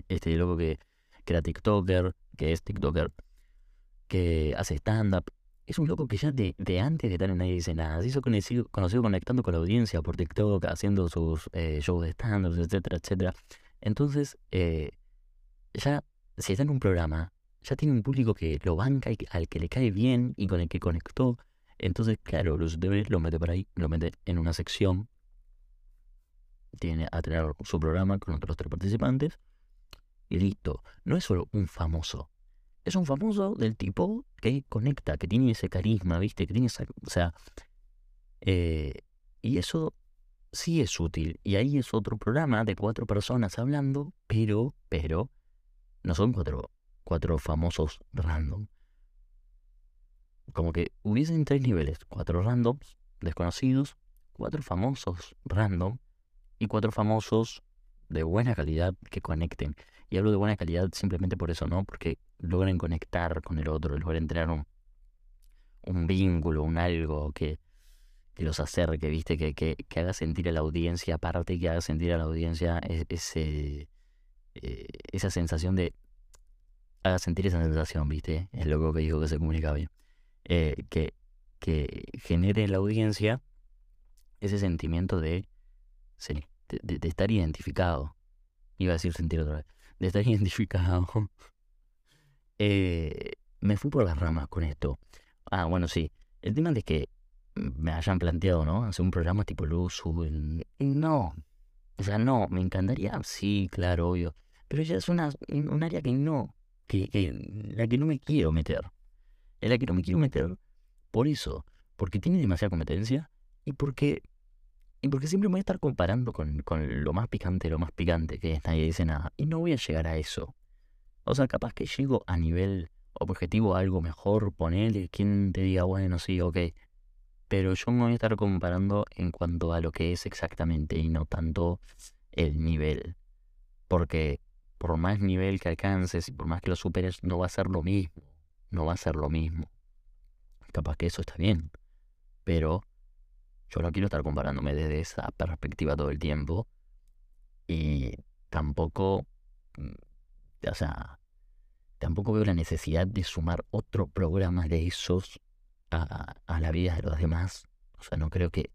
Este loco que, que era TikToker, que es TikToker que hace stand-up. Es un loco que ya de, antes de estar en Nadie Dice Nada, se hizo conocido, conectando con la audiencia por TikTok, haciendo sus eh, shows de stand-up, etcétera, etcétera. Entonces, eh, ya, si está en un programa, ya tiene un público que lo banca y al que le cae bien y con el que conectó. Entonces, claro, los debe, lo mete por ahí, lo mete en una sección. Tiene a tener su programa con otros tres participantes. Y listo. No es solo un famoso es un famoso del tipo que conecta, que tiene ese carisma, ¿viste? Que tiene esa. O sea. Eh, y eso sí es útil. Y ahí es otro programa de cuatro personas hablando, pero, pero, no son cuatro, cuatro famosos random. Como que hubiesen tres niveles: cuatro randoms, desconocidos, cuatro famosos random y cuatro famosos de buena calidad que conecten. Y hablo de buena calidad simplemente por eso, ¿no? Porque logren conectar con el otro, logren tener un, un vínculo, un algo que, que los acerque, ¿viste? Que, que, que, haga sentir a la audiencia, aparte que haga sentir a la audiencia ese, eh, esa sensación de... Haga sentir esa sensación, ¿viste? Es loco que dijo que se comunica bien. Eh, que, que genere en la audiencia ese sentimiento de, de, de estar identificado. Iba a decir sentir otra vez de estar identificado Eh, me fui por las ramas con esto. Ah, bueno, sí. El tema de que me hayan planteado, ¿no? Hacer un programa tipo Luz, No. O sea, no, me encantaría, sí, claro, obvio. Pero ya es una, un área que no, que, que, la que no me quiero meter. En la que no me quiero meter por eso, porque tiene demasiada competencia y porque, y porque siempre me voy a estar comparando con, con lo más picante, lo más picante, que es nadie dice nada. Y no voy a llegar a eso. O sea, capaz que llego a nivel objetivo algo mejor, ponerle, quien te diga, bueno, sí, ok. Pero yo me voy a estar comparando en cuanto a lo que es exactamente y no tanto el nivel. Porque por más nivel que alcances y por más que lo superes, no va a ser lo mismo. No va a ser lo mismo. Capaz que eso está bien. Pero yo no quiero estar comparándome desde esa perspectiva todo el tiempo. Y tampoco, mm, o sea, tampoco veo la necesidad de sumar otro programa de esos a, la vida de los demás. O sea, no creo que,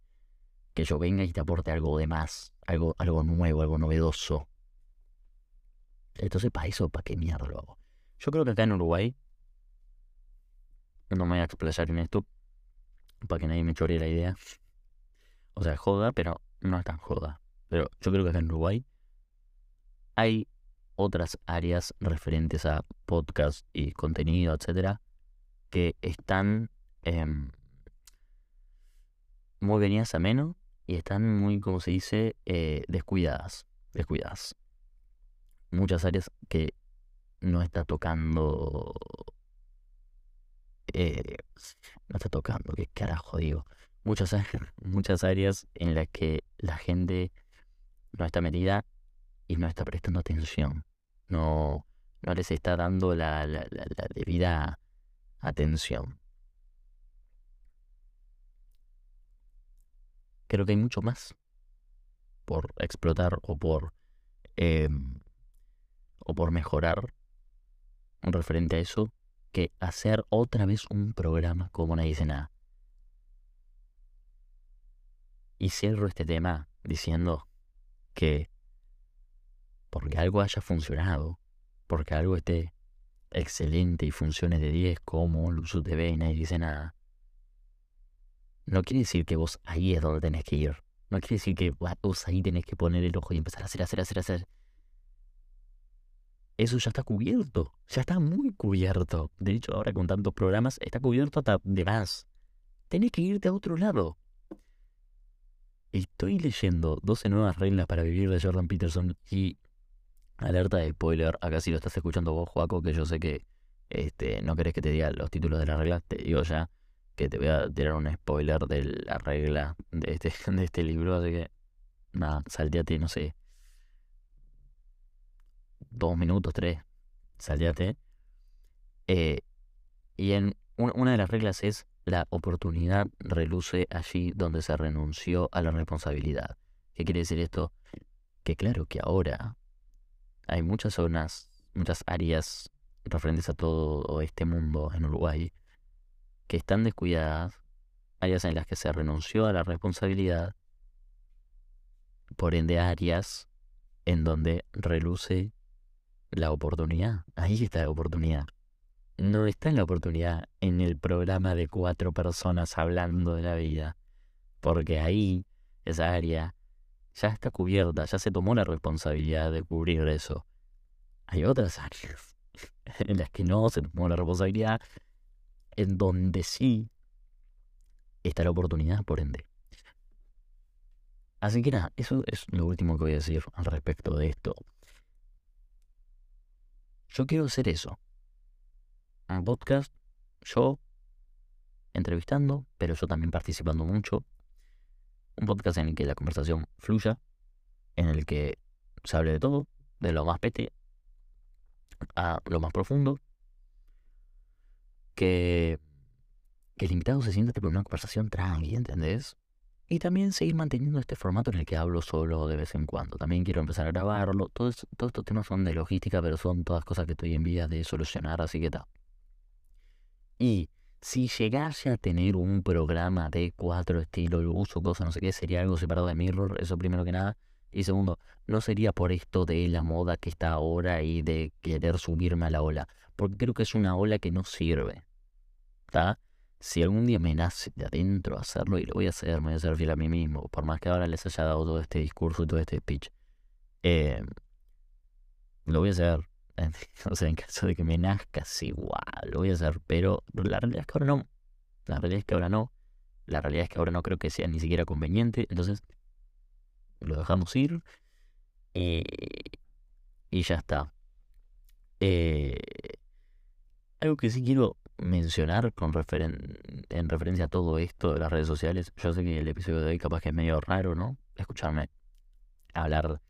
que yo venga y te aporte algo de más, algo nuevo, algo novedoso. Entonces, para eso, ¿para qué mierda lo hago? Yo creo que acá en Uruguay, no me voy a explayar en esto, para que nadie me choree la idea. O sea, joda, pero no es tan joda. Pero yo creo que acá en Uruguay hay otras áreas referentes a podcast y contenido, etcétera, que están em, muy venidas a menos y están muy, como se dice, eh, descuidadas. Descuidadas. Muchas áreas que no está tocando. Eh, no está tocando, qué carajo digo. Muchas, muchas áreas en las que la gente no está metida y no está prestando atención. No, no les está dando la, la, la, debida atención. Creo que hay mucho más por explotar o por em, o por mejorar referente a eso que hacer otra vez un programa como nadie dice nada. Y cierro este tema diciendo que porque algo haya funcionado, porque algo esté excelente y funcione de 10 como Luzu TV y nadie dice nada, no quiere decir que vos ahí es donde tenés que ir. No quiere decir que vos ahí tenés que poner el ojo y empezar a hacer, hacer, hacer, hacer. Eso ya está cubierto. Ya está muy cubierto. De hecho, ahora con tantos programas está cubierto hasta de más. Tenés que irte a otro lado. Estoy leyendo 12 nuevas reglas para vivir de Jordan Peterson y Alerta de spoiler, acá si lo estás escuchando vos, Juaco, que yo sé que este, no querés que te diga los títulos de la regla, te digo ya que te voy a tirar un spoiler de la regla de este, de este libro, así que nada, salteate, no sé, dos minutos, tres, salteate. Eh, y en una de las reglas es la oportunidad reluce allí donde se renunció a la responsabilidad. ¿Qué quiere decir esto? Que claro que ahora hay muchas zonas, muchas áreas referentes a todo este mundo en Uruguay que están descuidadas, áreas en las que se renunció a la responsabilidad, por ende áreas en donde reluce la oportunidad. Ahí está la oportunidad. No está en la oportunidad en el programa de cuatro personas hablando de la vida, porque ahí esa área ya está cubierta, ya se tomó la responsabilidad de cubrir eso. Hay otras áreas en las que no se tomó la responsabilidad, en donde sí está la oportunidad, por ende. Así que nada, eso es lo último que voy a decir al respecto de esto. Yo quiero hacer eso. Un podcast, yo entrevistando, pero yo también participando mucho, un podcast en el que la conversación fluya, en el que se hable de todo, de lo más pete a lo más profundo, que, que el invitado se sienta por una conversación tranqui, ¿entendés? Y también seguir manteniendo este formato en el que hablo solo de vez en cuando. También quiero empezar a grabarlo. Todos, estos temas son de logística, pero son todas cosas que estoy en vía de solucionar, así que tal. Y si llegase a tener un programa de cuatro estilos, uso, cosas, no sé qué, sería algo separado de Mirror, eso primero que nada. Y segundo, no sería por esto de la moda que está ahora y de querer subirme a la ola. porque creo que es una ola que no sirve. ¿Está? Si algún día me nace de adentro hacerlo, y lo voy a hacer, me voy a hacer fiel a mí mismo, por más que ahora les haya dado todo este discurso y todo este speech, eh, lo voy a hacer. o sea, en caso de que me nazca, sí, igual, lo voy a hacer, pero la realidad es que ahora no. La realidad es que ahora no. La realidad es que ahora no creo que sea ni siquiera conveniente, entonces lo dejamos ir y, y ya está. Eh, algo que sí quiero mencionar con referen en referencia a todo esto de las redes sociales, yo sé que el episodio de hoy capaz que es medio raro, ¿no? Escucharme hablar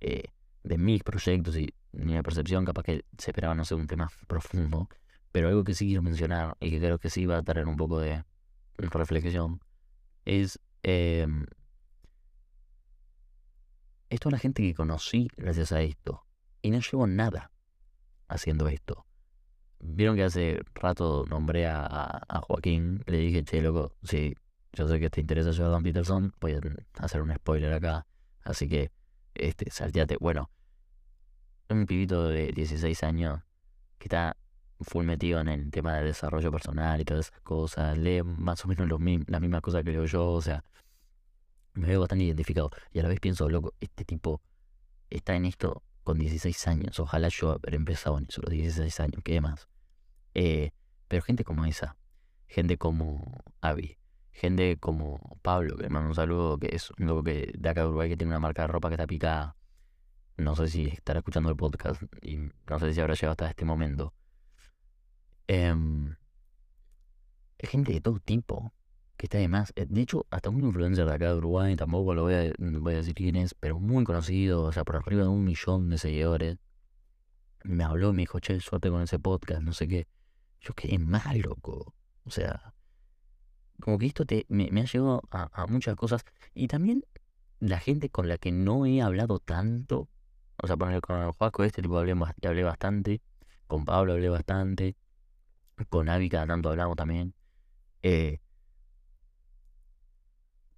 eh, de mis proyectos y mi percepción, capaz que se esperaba, no sé, un tema profundo, pero algo que sí quiero mencionar y que creo que sí va a traer un poco de reflexión es eh, es toda la gente que conocí gracias a esto. Y no llevo nada haciendo esto. Vieron que hace rato nombré a, a, Joaquín, le dije, che, loco, si yo sé que te interesa Jordan Peterson, voy a hacer un spoiler acá. Así que, este, salteate. Bueno, un pibito de 16 años que está full metido en el tema de desarrollo personal y todas esas cosas, lee más o menos las mismas cosas que leo yo, o sea, me veo bastante identificado. Y a la vez pienso, loco, este tipo está en esto con 16 años. Ojalá yo haber empezado en eso, los 16 años, ¿qué más? Eh, pero gente como esa, gente como Avi, gente como Pablo, que le mando un saludo, que es un loco que, de acá de Uruguay que tiene una marca de ropa que está picada. No sé si estará escuchando el podcast y no sé si habrá llegado hasta este momento. Eh, gente de todo tipo, que está de más. Eh, de hecho, hasta un influencer de acá de Uruguay, tampoco lo voy a, voy a decir quién es, pero muy conocido, o sea, por arriba de un millón de seguidores. Me habló me dijo, che, suerte con ese podcast, no sé qué. Yo quedé mal, loco. O sea, como que esto te, me, ha llegado a, muchas cosas. Y también la gente con la que no he hablado tanto. O sea, con el, con el Juaco este tipo hablé, hablé bastante. Con Pablo hablé bastante. Con Avi cada tanto hablamos también. Eh,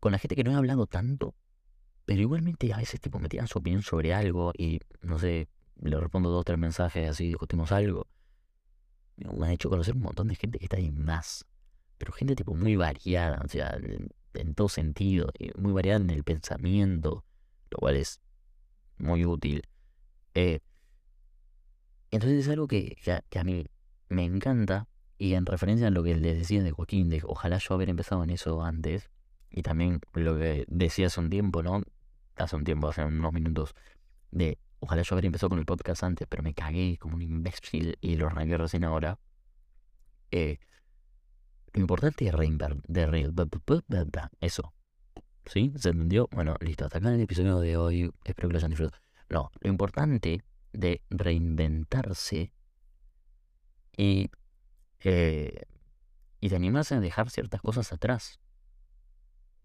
con la gente que no he hablado tanto, pero igualmente a veces tipo me tiran su opinión sobre algo y no sé, le respondo dos o tres mensajes así, discutimos algo. Me han hecho conocer un montón de gente que está ahí más, pero gente tipo muy variada, o sea, en, todo sentido, muy variada en el pensamiento, lo cual es muy útil. Eh, entonces es algo que, que, a mí me encanta y en referencia a lo que les decía de Joaquín, de ojalá yo haber empezado en eso antes, y también lo que decía hace un tiempo, ¿no? Hace un tiempo, hace unos minutos, de ojalá yo hubiera empezado con el podcast antes, pero me cagué como un imbécil y lo arranqué recién ahora. Eh, lo importante es de eso. ¿Sí? ¿Se entendió? Bueno, listo. Hasta acá en el episodio de hoy. Espero que lo hayan disfrutado. No, lo importante de reinventarse y, eh, y de animarse a dejar ciertas cosas atrás.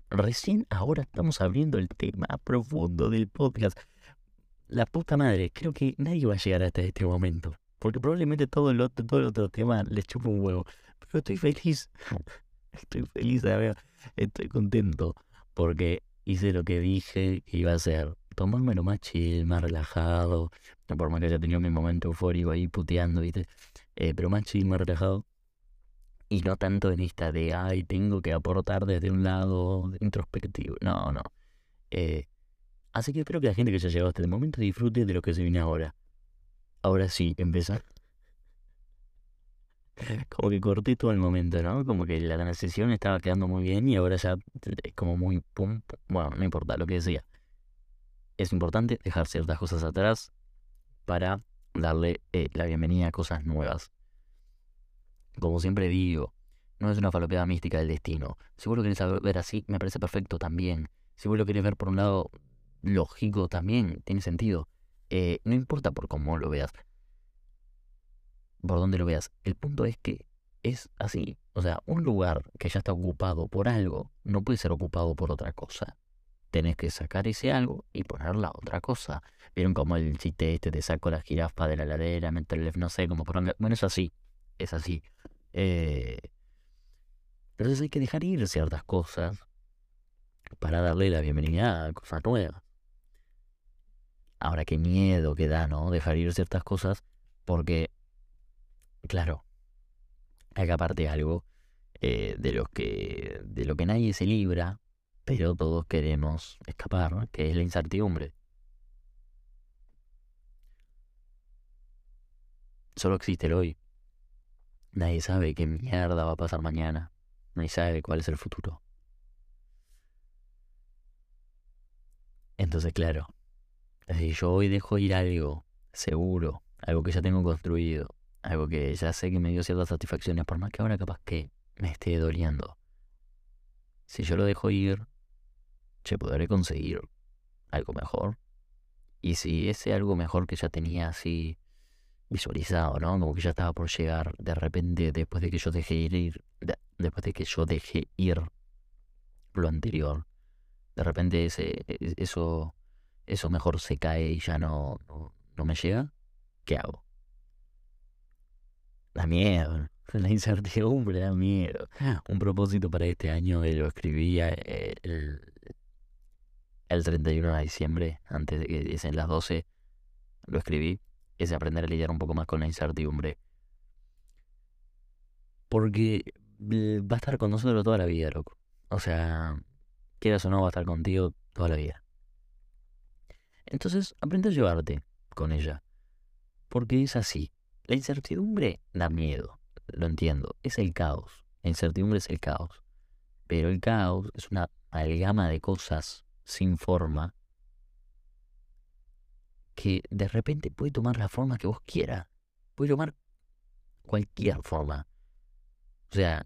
Recién ahora estamos abriendo el tema profundo del podcast. La puta madre, creo que nadie va a llegar hasta este momento. Porque probablemente todo el otro, todo el otro tema les chupa un huevo. Pero estoy feliz. Estoy feliz, ver, Estoy contento. Porque hice lo que dije que iba a hacer. Tomármelo más chill, más relajado. Por más que haya tenido mi momento eufórico ahí puteando, ¿viste? Eh, pero más chill, más relajado y no tanto en esta de, ay, tengo que aportar desde un lado introspectivo. No, no. Eh, así que espero que la gente que ya llegado hasta el momento disfrute de lo que se viene ahora. Ahora sí, empezar. Como que corté todo el momento, ¿no? Como que la transición estaba quedando muy bien y ahora ya es como muy pum, Bueno, no importa lo que decía. Es importante dejar ciertas cosas atrás para darle eh, la bienvenida a cosas nuevas. Como siempre digo, no es una falopeada mística del destino. Si vos lo querés ver así, me parece perfecto también. Si vos lo querés ver por un lado lógico también, tiene sentido. Eh, no importa por cómo lo veas, por dónde lo veas. El punto es que es así. O sea, un lugar que ya está ocupado por algo no puede ser ocupado por otra cosa. Tenés que sacar ese algo y poner la otra cosa. Vieron como el chiste este, te saco la jirafa de la ladera, meterle, no sé, como por... Bueno, es así es así. Eh, entonces hay que dejar ir ciertas cosas para darle la bienvenida a cosas nuevas. Ahora qué miedo que da, ¿no? Dejar ir ciertas cosas porque claro, acá aparte algo eh, de, lo que, de lo que nadie se libra, pero todos queremos escapar, que es la incertidumbre. Solo existe el hoy. Nadie sabe qué mierda va a pasar mañana. Nadie sabe cuál es el futuro. Entonces, claro, si yo hoy dejo ir algo seguro, algo que ya tengo construido, algo que ya sé que me dio ciertas satisfacciones, por más que ahora capaz que me esté doliendo. Si yo lo dejo ir, che, podré conseguir algo mejor. Y si ese algo mejor que ya tenía así visualizado, ¿no? Como que ya estaba por llegar, de repente, después de que yo dejé ir, después de que yo dejé ir lo anterior, de repente ese, e, eso, eso mejor se cae y ya no, no me llega, ¿qué hago? Da miedo, la incertidumbre da miedo. Un propósito para este año lo escribí eh, el, el 31 de diciembre, antes de que dicen las 12, lo escribí, es aprender a lidiar un poco más con la incertidumbre. Porque va a estar con nosotros toda la vida, loco. O sea, quieras o no, va a estar contigo toda la vida. Entonces, aprende a llevarte con ella. Porque es así. La incertidumbre da miedo, lo entiendo, es el caos. La incertidumbre es el caos. Pero el caos es una amalgama de cosas sin forma que de repente puede tomar la forma que vos quieras. Puede tomar cualquier forma. O sea,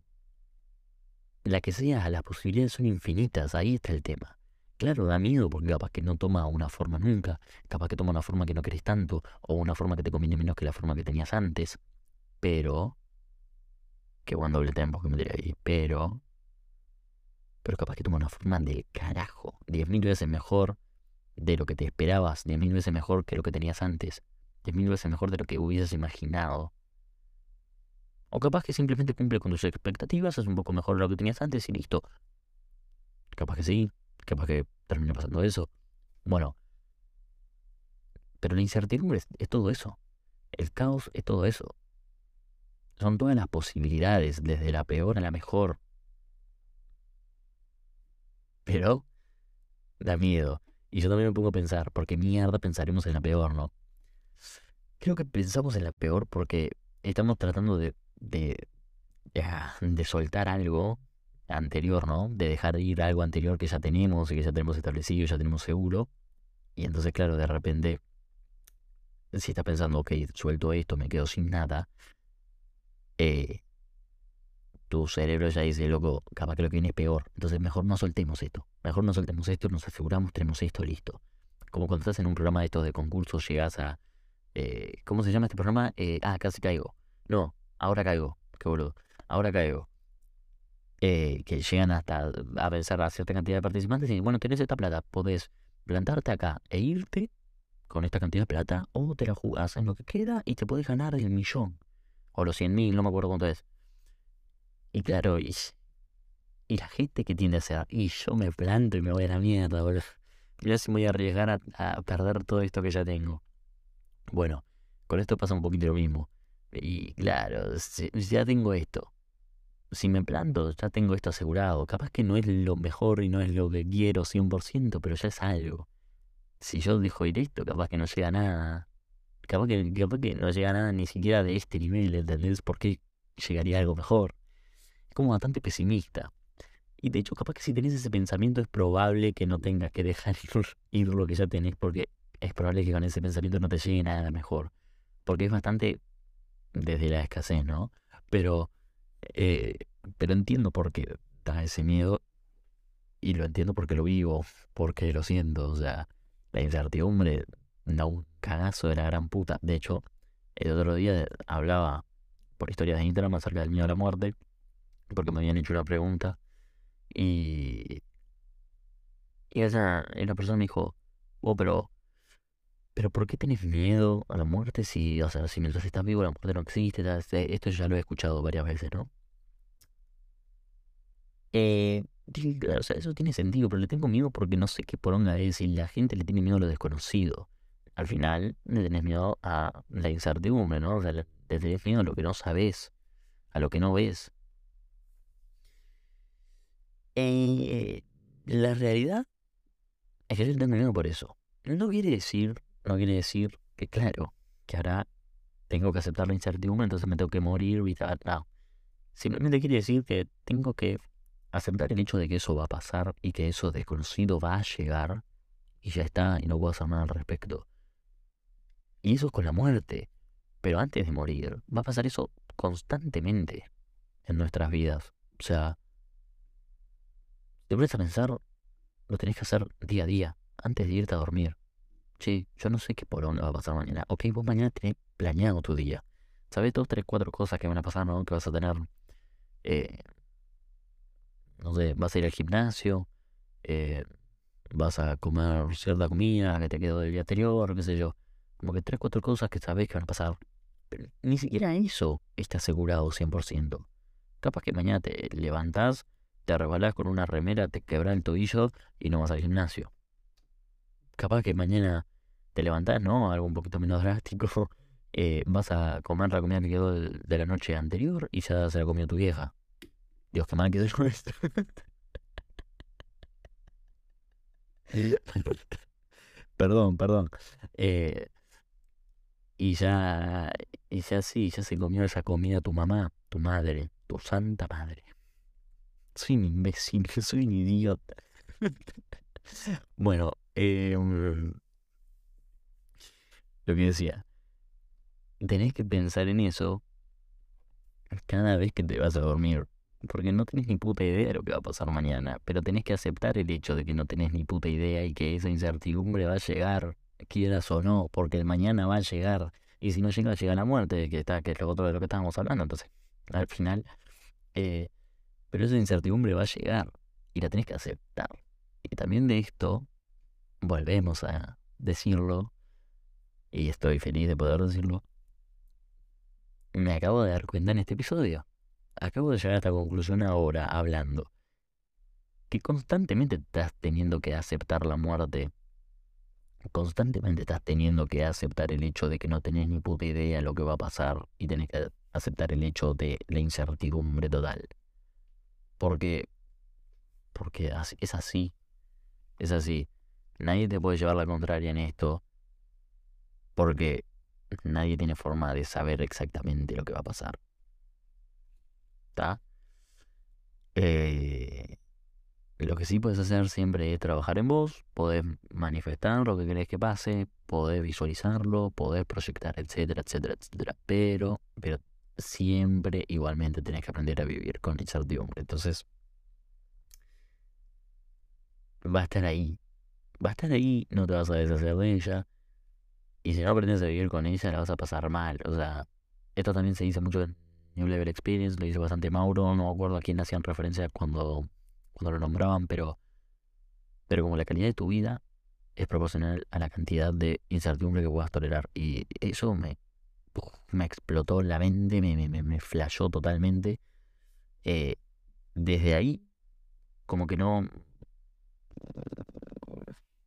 la que sea, las posibilidades son infinitas, ahí está el tema. Claro, da miedo porque capaz que no toma una forma nunca, capaz que toma una forma que no querés tanto, o una forma que te conviene menos que la forma que tenías antes. Pero, qué buen doble tempo que me diré ahí, pero, pero capaz que toma una forma del carajo, diez mil veces mejor de lo que te esperabas, diez mil veces mejor que lo que tenías antes, diez mil veces mejor de lo que hubieses imaginado. O capaz que simplemente cumple con tus expectativas, es un poco mejor de lo que tenías antes y listo. Capaz que sí, capaz que termine pasando eso. Bueno, pero la incertidumbre es, todo eso. El caos es todo eso. Son todas las posibilidades, desde la peor a la mejor. Pero da miedo. Y yo también me pongo a pensar, porque mierda pensaremos en la peor, ¿no? Creo que pensamos en la peor porque estamos tratando de, de, de soltar algo anterior, ¿no? De dejar ir algo anterior que ya tenemos y que ya tenemos establecido, ya tenemos seguro. Y entonces, claro, de repente, si estás pensando, ok, suelto esto, me quedo sin nada, eh, tu cerebro ya dice, loco, capaz que lo que viene es peor. Entonces, mejor no soltemos esto. Mejor no soltemos esto, nos aseguramos, tenemos esto listo. Como cuando estás en un programa de estos de concursos, llegas a. Eh, ¿Cómo se llama este programa? Eh, ah, casi caigo. No, ahora caigo. Qué boludo. Ahora caigo. Eh, que llegan hasta a pensar a cierta cantidad de participantes y bueno, tenés esta plata, podés plantarte acá e irte con esta cantidad de plata o te la jugás en lo que queda y te podés ganar el millón o los cien mil, no me acuerdo cuánto es. Y claro, y, y la gente que tiende a hacer, y yo me planto y me voy a la mierda, boludo. Mira si me voy a arriesgar a, a, perder todo esto que ya tengo. Bueno, con esto pasa un poquito lo mismo. Y claro, si, ya tengo esto, si me planto, ya tengo esto asegurado. Capaz que no es lo mejor y no es lo que quiero 100%, pero ya es algo. Si yo dejo ir esto, capaz que no llega nada. Capaz que, capaz que no llega nada ni siquiera de este nivel, ¿entendés? ¿Por qué llegaría algo mejor? Es como bastante pesimista. Y de hecho, capaz que si tenés ese pensamiento es probable que no tengas que dejar ir lo que ya tenés, porque es probable que con ese pensamiento no te llegue nada mejor. Porque es bastante desde la escasez, ¿no? Pero eh, pero entiendo por qué da ese miedo y lo entiendo porque lo vivo, porque lo siento. O sea, la incertidumbre da un cagazo de la gran puta. De hecho, el otro día hablaba por historias de Instagram acerca del miedo a la muerte, porque me habían hecho una pregunta y. Y esa, la persona me dijo, oh, pero. Pero ¿por qué tenés miedo a la muerte si, o sea, si mientras estás vivo la muerte no existe? Esto ya lo he escuchado varias veces, ¿no? Eh, o sea, eso tiene sentido, pero le tengo miedo porque no sé qué poronga es y la gente le tiene miedo a lo desconocido. Al final le tenés miedo a la incertidumbre, ¿no? O sea, Le tenés miedo a lo que no sabes, a lo que no ves. Eh, la realidad es que yo tengo miedo por eso. No quiere decir, no quiere decir que claro, que ahora tengo que aceptar la incertidumbre, entonces me tengo que morir y tal. No. Simplemente quiere decir que tengo que aceptar el hecho de que eso va a pasar y que eso desconocido va a llegar y ya está y no puedo hacer nada al respecto. Y eso es con la muerte. Pero antes de morir, va a pasar eso constantemente en nuestras vidas. O sea, te pones a pensar, lo tenés que hacer día a día, antes de irte a dormir. Sí, yo no sé qué por dónde va a pasar mañana. Ok, vos mañana tenés planeado tu día. Sabes dos, tres, cuatro cosas que van a pasar, ¿no? Que vas a tener eh, no sé, vas a ir al gimnasio, eh, vas a comer cierta comida que te quedó del día anterior, qué sé yo. Como que tres, cuatro cosas que sabes que van a pasar. Pero ni siquiera eso está asegurado 100%. Capaz que mañana te levantás, te rebalás con una remera, te quebras el tobillo y no vas al gimnasio. Capaz que mañana te levantás, ¿no? Algo un poquito menos drástico. Eh, vas a comer la comida que quedó de la noche anterior y ya se la comió tu vieja. Dios, qué mal que soy esto. perdón, perdón. Eh, y ya, y ya sí, ya se comió esa comida tu mamá, tu madre, tu santa madre. Soy un imbécil, soy un idiota. bueno, eh, lo que decía, tenés que pensar en eso cada vez que te vas a dormir porque no tenés ni puta idea de lo que va a pasar mañana, pero tenés que aceptar el hecho de que no tenés ni puta idea y que esa incertidumbre va a llegar, quieras o no, porque el mañana va a llegar, y si no llega, llega la muerte, que, está, que es lo otro de lo que estábamos hablando, entonces, al final, eh, pero esa incertidumbre va a llegar, y la tenés que aceptar. Y también de esto, volvemos a decirlo, y estoy feliz de poder decirlo, me acabo de dar cuenta en este episodio acabo de llegar a esta conclusión ahora hablando. Que constantemente estás teniendo que aceptar la muerte. Constantemente estás teniendo que aceptar el hecho de que no tenés ni puta idea de lo que va a pasar y tenés que aceptar el hecho de la incertidumbre total. Porque. Porque es así. Es así. Nadie te puede llevar la contraria en esto. Porque nadie tiene forma de saber exactamente lo que va a pasar. Eh, lo que sí puedes hacer siempre es trabajar en vos, podés manifestar lo que querés que pase, podés visualizarlo, podés proyectar, etcétera, etcétera, etcétera. Pero, pero siempre igualmente tenés que aprender a vivir con incertidumbre. Entonces, va a estar ahí. Va a estar ahí, no te vas a deshacer de ella. Y si no aprendes a vivir con ella, la vas a pasar mal. O sea, esto también se dice mucho en New Level Experience, lo dice bastante Mauro, no me acuerdo a quién hacían referencia cuando, cuando lo nombraban, pero, pero como la calidad de tu vida es proporcional a la cantidad de incertidumbre que puedas tolerar. Y eso me, me explotó la mente, me, me, me flashó totalmente. Eh, desde ahí, como que no,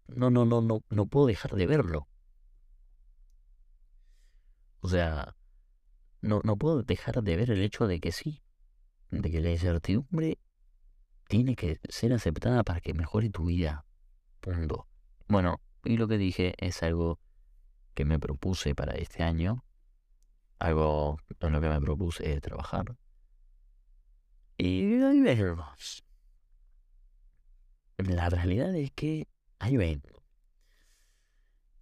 no, no, no, no puedo dejar de verlo. O sea, no, no puedo dejar de ver el hecho de que sí, de que la incertidumbre tiene que ser aceptada para que mejore tu vida. Punto. Bueno, y lo que dije es algo que me propuse para este año, algo en lo que me propuse trabajar. Y ahí vemos. La realidad es que ahí ven.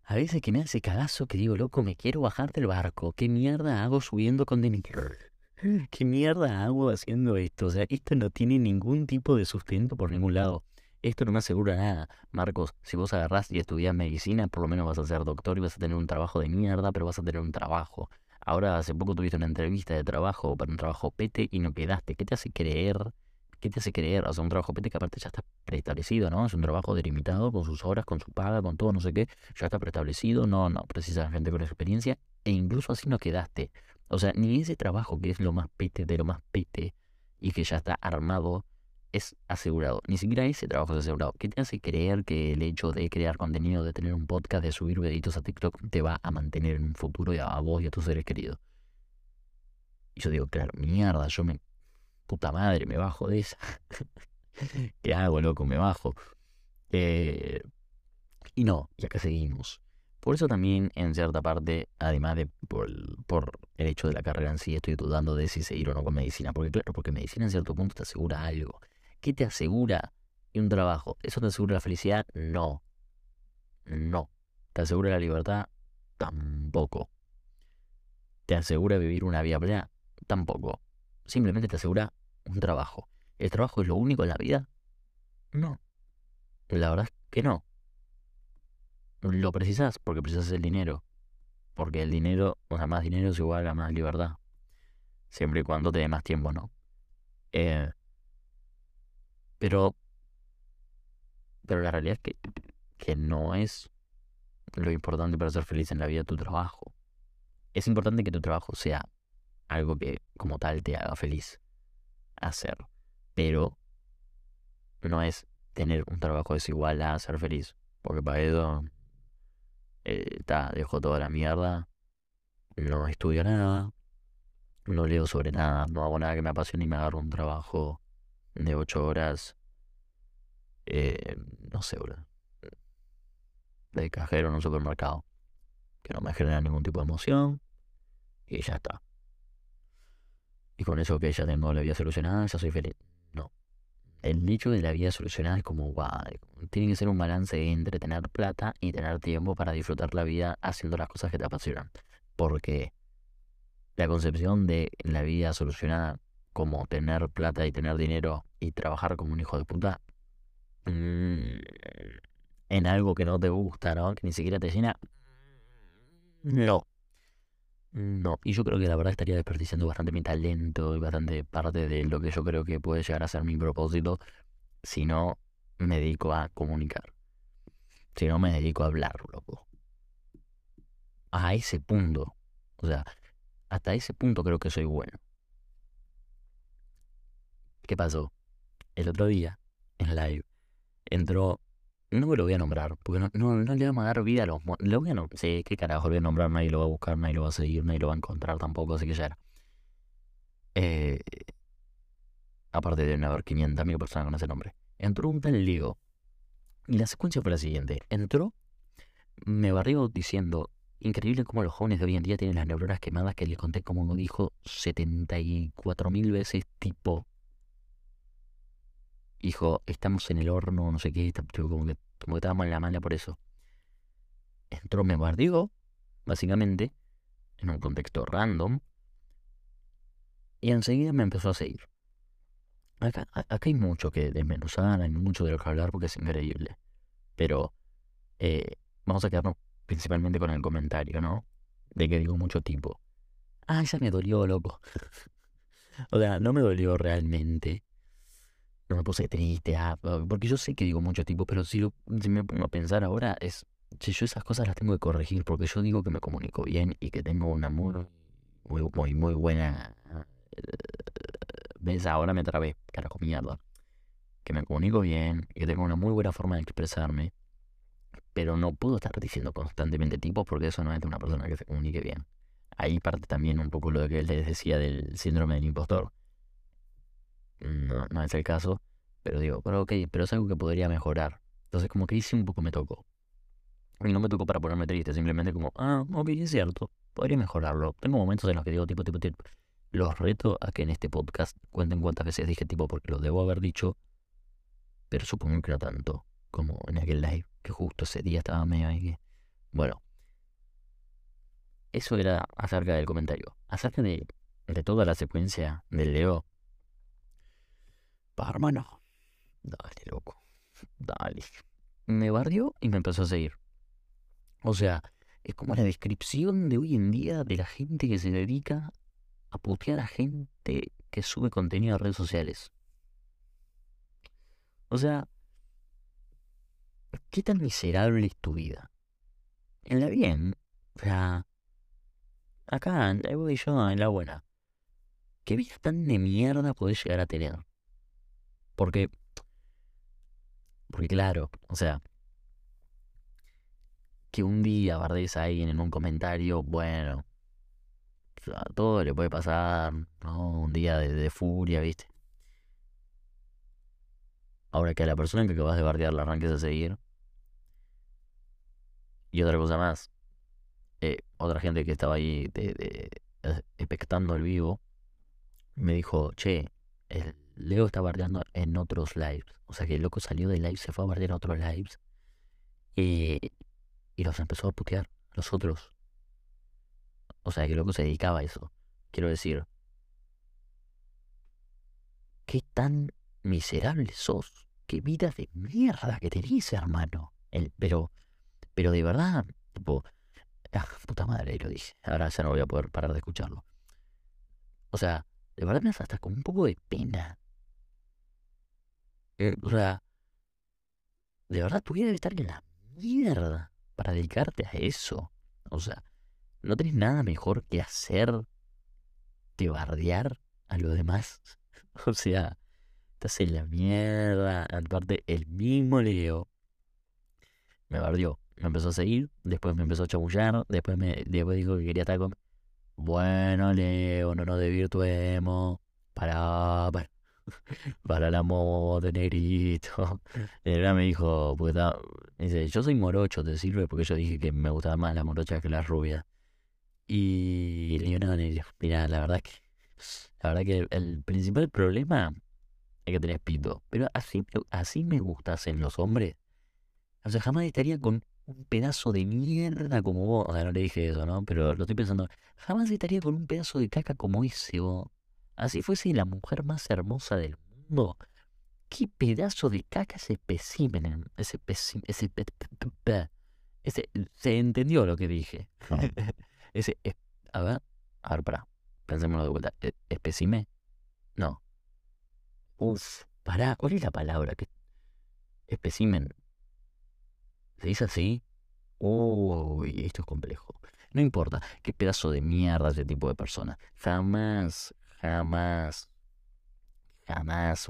A veces que me hace cagazo que digo, loco, me quiero bajar del barco. ¿Qué mierda hago subiendo con contenedor? ¿Qué mierda hago haciendo esto? O sea, esto no tiene ningún tipo de sustento por ningún lado. Esto no me asegura nada. Marcos, si vos agarrás y estudias medicina, por lo menos vas a ser doctor y vas a tener un trabajo de mierda, pero vas a tener un trabajo. Ahora, hace poco tuviste una entrevista de trabajo para un trabajo pete y no quedaste. ¿Qué te hace creer ¿qué te hace creer? O sea, un trabajo PT que aparte ya está preestablecido, ¿no? Es un trabajo delimitado con sus horas, con su paga, con todo, no sé qué. Ya está preestablecido, no, no, precisas gente con experiencia. E incluso así no quedaste. O sea, ni ese trabajo que es lo más pete de lo más pete y que ya está armado es asegurado. Ni siquiera ese trabajo es asegurado. ¿Qué te hace creer que el hecho de crear contenido, de tener un podcast, de subir videitos a TikTok, te va a mantener en un futuro y a vos y a tus seres queridos? Y yo digo, claro, mierda, yo me... Puta madre, me bajo de esa. ¿Qué hago, loco? Me bajo. Eh, y no, y acá seguimos. Por eso también, en cierta parte, además de por, el hecho de la carrera en sí, estoy dudando de si seguir o no con medicina. Porque claro, porque medicina en cierto punto te asegura algo. ¿Qué te asegura un trabajo? ¿Eso te asegura la felicidad? No. No. ¿Te asegura la libertad? Tampoco. ¿Te asegura vivir una vida plena? Tampoco. Simplemente te asegura un trabajo. ¿El trabajo es lo único en la vida? No. La verdad es que no. Lo precisas porque precisas el dinero. Porque el dinero, o sea, más dinero es igual a más libertad. Siempre y cuando te dé más tiempo, ¿no? Eh, pero. Pero la realidad es que, que no es lo importante para ser feliz en la vida tu trabajo. Es importante que tu trabajo sea algo que como tal te haga feliz hacer. Pero no es tener un trabajo desigual a ser feliz. Porque para eso eh, dejo toda la mierda, no estudio nada, no leo sobre nada, no hago nada que me apasione y me agarro un trabajo de ocho horas, eh, no sé, bro, de cajero en un supermercado, que no me genera ningún tipo de emoción y ya está. Y con eso que ya tengo la vida solucionada, ya soy feliz. No. El nicho de la vida solucionada es como, guau, tiene que ser un balance entre tener plata y tener tiempo para disfrutar la vida haciendo las cosas que te apasionan. Porque la concepción de la vida solucionada como tener plata y tener dinero y trabajar como un hijo de puta mm, en algo que no te gusta, ¿no? Que ni siquiera te llena. No. No, y yo creo que la verdad estaría desperdiciando bastante mi talento y bastante parte de lo que yo creo que puede llegar a ser mi propósito si no me dedico a comunicar. Si no me dedico a hablar, loco. A ese punto. O sea, hasta ese punto creo que soy bueno. ¿Qué pasó? El otro día, en live, entró no me lo voy a nombrar, porque no, no, no le vamos a dar vida a los... Lo voy a nombrar, sí, qué carajo, lo voy a nombrar, nadie lo va a buscar, nadie lo va a seguir, nadie lo va a encontrar tampoco, así que ya era. Eh, aparte de haber 500.000 personas con ese nombre. Entró un tal Ligo. Y la secuencia fue la siguiente. Entró, me barrió diciendo, increíble cómo los jóvenes de hoy en día tienen las neuronas quemadas que les conté como dijo 74.000 veces tipo dijo, estamos en el horno, no sé qué, como que, como estábamos en la mala por eso. Entró, me bardió, básicamente, en un contexto random, y enseguida me empezó a seguir. Acá, hay mucho que desmenuzar, hay mucho de lo que hablar porque es increíble. Pero eh, vamos a quedarnos principalmente con el comentario, ¿no? De que digo mucho tipo. Ah, ya me dolió, loco. o sea, no me dolió realmente no me puse triste, ah, porque yo sé que digo mucho tipo, pero si, si me pongo a pensar ahora, es, si yo esas cosas las tengo que corregir, porque yo digo que me comunico bien y que tengo una muy, muy, muy, buena... ¿Ves? Ahora me trabé, carajo mierda. Que me comunico bien y que tengo una muy buena forma de expresarme, pero no puedo estar diciendo constantemente tipo porque eso no es de una persona que se comunique bien. Ahí parte también un poco lo que les decía del síndrome del impostor no, no es el caso, pero digo, pero ok, pero es algo que podría mejorar. Entonces como que hice un poco me tocó. Y no me tocó para ponerme triste, simplemente como, ah, ok, es cierto, podría mejorarlo. Tengo momentos en los que digo tipo, tipo, tipo. Los reto a que en este podcast cuenten cuántas veces dije tipo, porque lo debo haber dicho, pero supongo que no tanto como en aquel live, que justo ese día estaba medio ahí. Bueno, eso era acerca del comentario. Acerca de, de toda la secuencia del Leo, Pa, hermano. Dale, loco. Dale. Me barrió y me empezó a seguir. O sea, es como la descripción de hoy en día de la gente que se dedica a putear a gente que sube contenido a redes sociales. O sea, ¿qué tan miserable es tu vida? En la bien, o sea, acá, voy yo en la buena. ¿Qué vida tan de mierda podés llegar a tener? Porque, porque claro, o sea, que un día bardes a alguien en un comentario, bueno, a todo le puede pasar, ¿no? Un día de, furia, ¿viste? Ahora que a la persona que acabas de bardear la arranques a seguir. Y otra cosa más. eh, otra gente que estaba ahí de, de- eh, expectando el vivo me dijo, che, el Leo está bardeando en otros lives. O sea que el loco salió de live, se fue a bardear a otros lives. Y, y los empezó a putear, los otros. O sea que el loco se dedicaba a eso. Quiero decir, qué tan miserable sos. Qué vida de mierda que tenés, hermano. El, pero, pero de verdad, tipo, ah, puta madre, lo dije. Ahora ya no voy a poder parar de escucharlo. O sea, de verdad me hace hasta con un poco de pena. Eh, o sea, de verdad tu vida debe estar en la mierda para dedicarte a eso. O sea, no tenés nada mejor que hacer que bardear a los demás. O sea, estás en la mierda. Aparte, el mismo Leo me bardeó. Me empezó a seguir, después me empezó a chamullar, después me después dijo que quería estar con... Bueno, Leo, no nos desvirtuemos. Para, para, para la moda, negrito. De verdad me dijo, estaba- dice, yo soy morocho, ¿te sirve? Porque yo dije que me gustaban más las morochas que las rubias. Y le digo, no, negro, mira, la verdad que, la verdad que el principal problema es que tenés pito. Pero así, me- así me gustas en los hombres. O sea, jamás estaría con un pedazo de mierda como vos. O sea, no le dije eso, ¿no? Pero lo estoy pensando. Jamás estaría con un pedazo de caca como ese, vos. Así fuese la mujer más hermosa del mundo. ¿Qué pedazo de caca ese espécimen? Ese espécimen. Ese. pe- pe- pe- pe- Ese. Se entendió lo que dije. No. ese. es- A ver. A ver, pará. Pensémoslo de vuelta. ¿E- ¿Espécime? No. Uf. Pará. ¿Cuál es la palabra? ¿Qué? Espécimen. ¿Se dice así? Uy, esto es complejo. No importa qué pedazo de mierda ese tipo de persona. Jamás, jamás, jamás,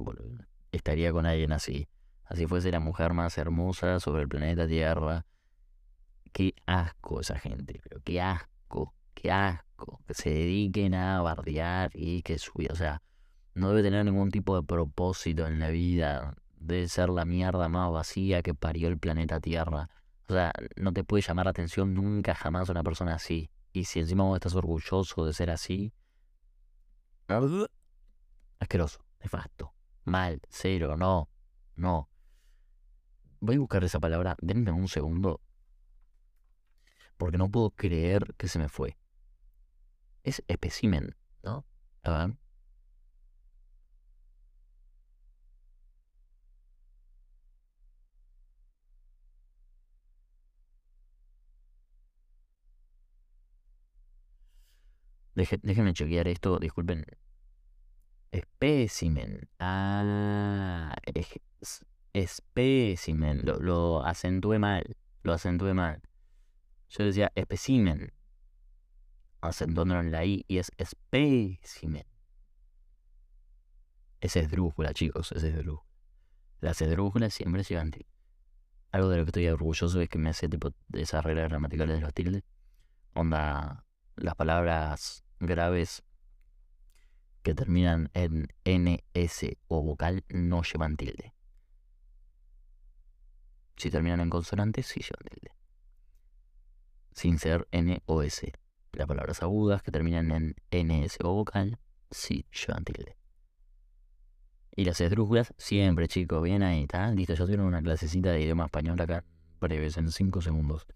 estaría con alguien así. Así fuese la mujer más hermosa sobre el planeta Tierra. Qué asco esa gente, pero qué asco, qué asco. Que se dediquen a bardear y que su vida, o sea, no debe tener ningún tipo de propósito en la vida. Debe ser la mierda más vacía que parió el planeta Tierra. O sea, no te puede llamar la atención nunca jamás una persona así. Y si encima vos estás orgulloso de ser así. Asqueroso, nefasto, mal, cero, no, no. Voy a buscar esa palabra, denme un segundo. Porque no puedo creer que se me fue. Es espécimen, ¿no? A ver. Deje- déjenme chequear esto, disculpen. Espécimen. Ah, es- es- espécimen. Lo, lo acentué mal. Lo acentué mal. Yo decía espécimen. Acentuándolo en la I y es espécimen. Es esdrújula, chicos, es esdrújula. Las esdrújulas siempre llevan tilde. Algo de lo que estoy orgulloso es que me hace tipo esas reglas gramaticales de los tildes. Onda, las palabras graves que terminan en N, S o vocal no llevan tilde. Si terminan en consonante, sí llevan tilde. Sin ser N o S. Las palabras agudas que terminan en N, S o vocal, sí llevan tilde. Y las esdrújulas, siempre, chicos, bien ahí, ¿está? Listo, yo tengo una clasecita de idioma español acá, breves, en 5 segundos.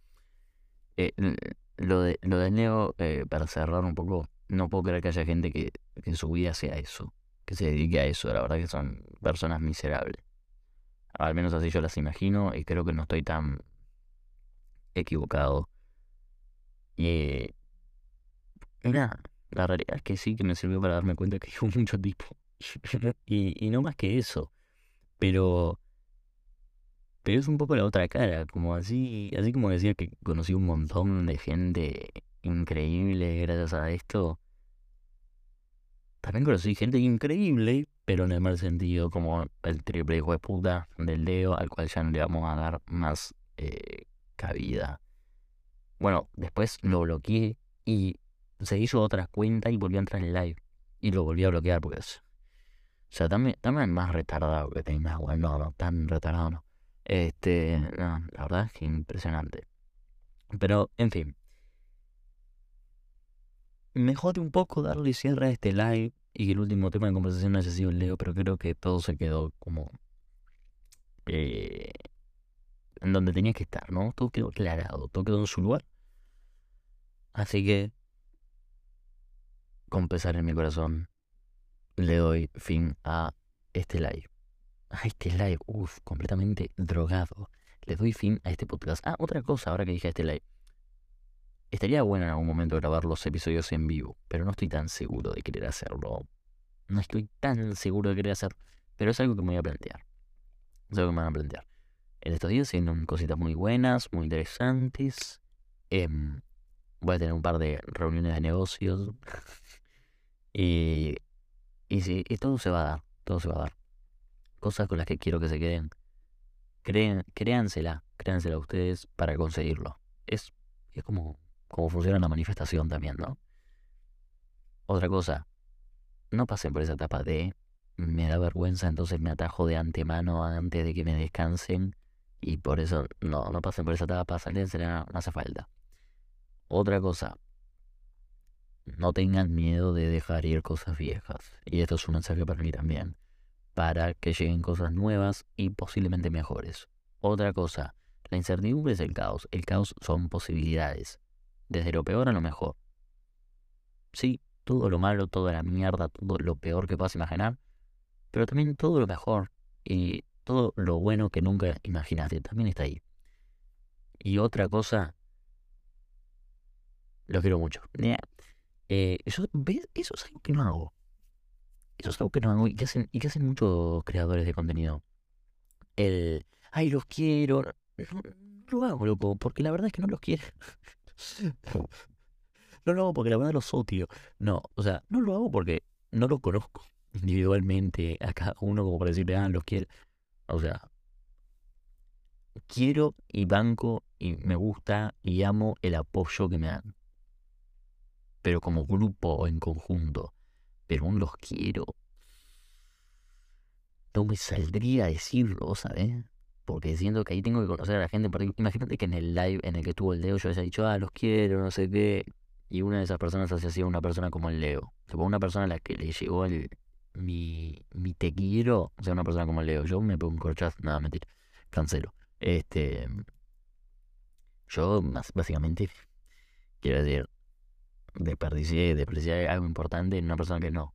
Eh, lo de, lo de Neo, eh, para cerrar un poco, no puedo creer que haya gente que, que en su vida sea eso, que se dedique a eso, la verdad que son personas miserables. Al menos así yo las imagino y creo que no estoy tan equivocado. Y, y nada, la realidad es que sí que me sirvió para darme cuenta que hay mucho tipo. y, y no más que eso. Pero, pero es un poco la otra cara, como así, así como decir que conocí un montón de gente increíble gracias a esto. También conocí gente increíble, pero en el mal sentido, como el triple hijo de puta del Leo, al cual ya no le vamos a dar más eh, cabida. Bueno, después lo bloqueé y se hizo otra cuenta y volvió a entrar en el live. Y lo volvió a bloquear porque es. O sea, también, también más retardado que tenga, bueno, no, no, tan retardado no. Este, la verdad es que impresionante. Pero, en fin. Me jode un poco darle cierre a este live y que el último tema de conversación haya sido el Leo, pero creo que todo se quedó como. Eh, en donde tenía que estar, ¿no? Todo quedó aclarado, todo quedó en su lugar. Así que, con pesar en mi corazón, le doy fin a este live. A este live, uff, completamente drogado. Le doy fin a este podcast. Ah, otra cosa, ahora que dije este live. Estaría bueno en algún momento grabar los episodios en vivo, pero no estoy tan seguro de querer hacerlo. No estoy tan seguro de querer hacerlo, pero es algo que me voy a plantear. Es algo que me van a plantear. En estos días se cositas muy buenas, muy interesantes. Em, voy a tener un par de reuniones de negocios. y, y sí, y todo se va a dar, todo se va a dar. Cosas con las que quiero que se queden. Creen, créansela, créansela ustedes para conseguirlo. Es, es como cómo funciona la manifestación también, ¿no? Otra cosa, no pasen por esa etapa de me da vergüenza, entonces me atajo de antemano antes de que me descansen y por eso no, no pasen por esa etapa, salíensela, no hace falta. Otra cosa, no tengan miedo de dejar ir cosas viejas. Y esto es un mensaje para mí también. Para que lleguen cosas nuevas y posiblemente mejores. Otra cosa, la incertidumbre es el caos. El caos son posibilidades desde lo peor a lo mejor. Sí, todo lo malo, toda la mierda, todo lo peor que puedas imaginar, pero también todo lo mejor y todo lo bueno que nunca imaginaste también está ahí. Y otra cosa, lo quiero mucho. Eh, eso, eso es algo que no hago. Eso es algo que no y que hacen, y que hacen muchos creadores de contenido. El, ay, los quiero. No, lo hago, loco, porque la verdad es que no los quiero. No lo hago porque la verdad los odio. No, o sea, no lo hago porque no lo conozco individualmente a cada uno como para decirle, ah, los quiero. O sea, quiero y banco y me gusta y amo el apoyo que me dan. Pero como grupo o en conjunto. Pero aún los quiero. No me saldría a decirlo, ¿sabes? porque siento que ahí tengo que conocer a la gente. Imagínate que en el live en el que estuvo el Leo yo haya dicho, ah, los quiero, no sé qué, y una de esas personas haya sido una persona como el Leo. Tipo, una persona a la que le llegó el, mi, mi te quiero, o sea, una persona como el Leo. Yo me pongo un corchazo, nada, mentira, cancelo. Este, yo básicamente, quiero decir, desperdicié, desprecié algo importante en una persona que no.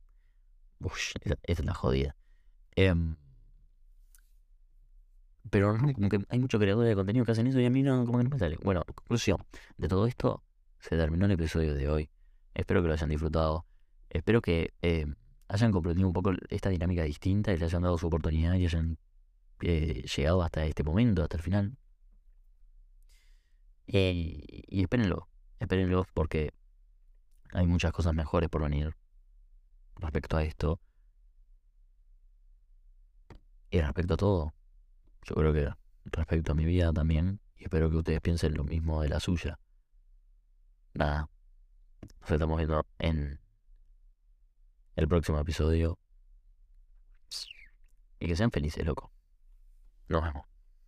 Es la jodida. Em, pero como que hay muchos creadores de contenido que hacen eso y a mí no, como que no me sale. Bueno, conclusión de todo esto, se terminó el episodio de hoy. Espero que lo hayan disfrutado. Espero que eh, hayan comprendido un poco esta dinámica distinta y le hayan dado su oportunidad y hayan eh, llegado hasta este momento, hasta el final. Eh, y espérenlo, espérenlo porque hay muchas cosas mejores por venir respecto a esto. Y respecto a todo. Yo creo que respecto a mi vida también, y espero que ustedes piensen lo mismo de la suya. Nada, nos estamos viendo en el próximo episodio. Y que sean felices, loco. Nos vemos.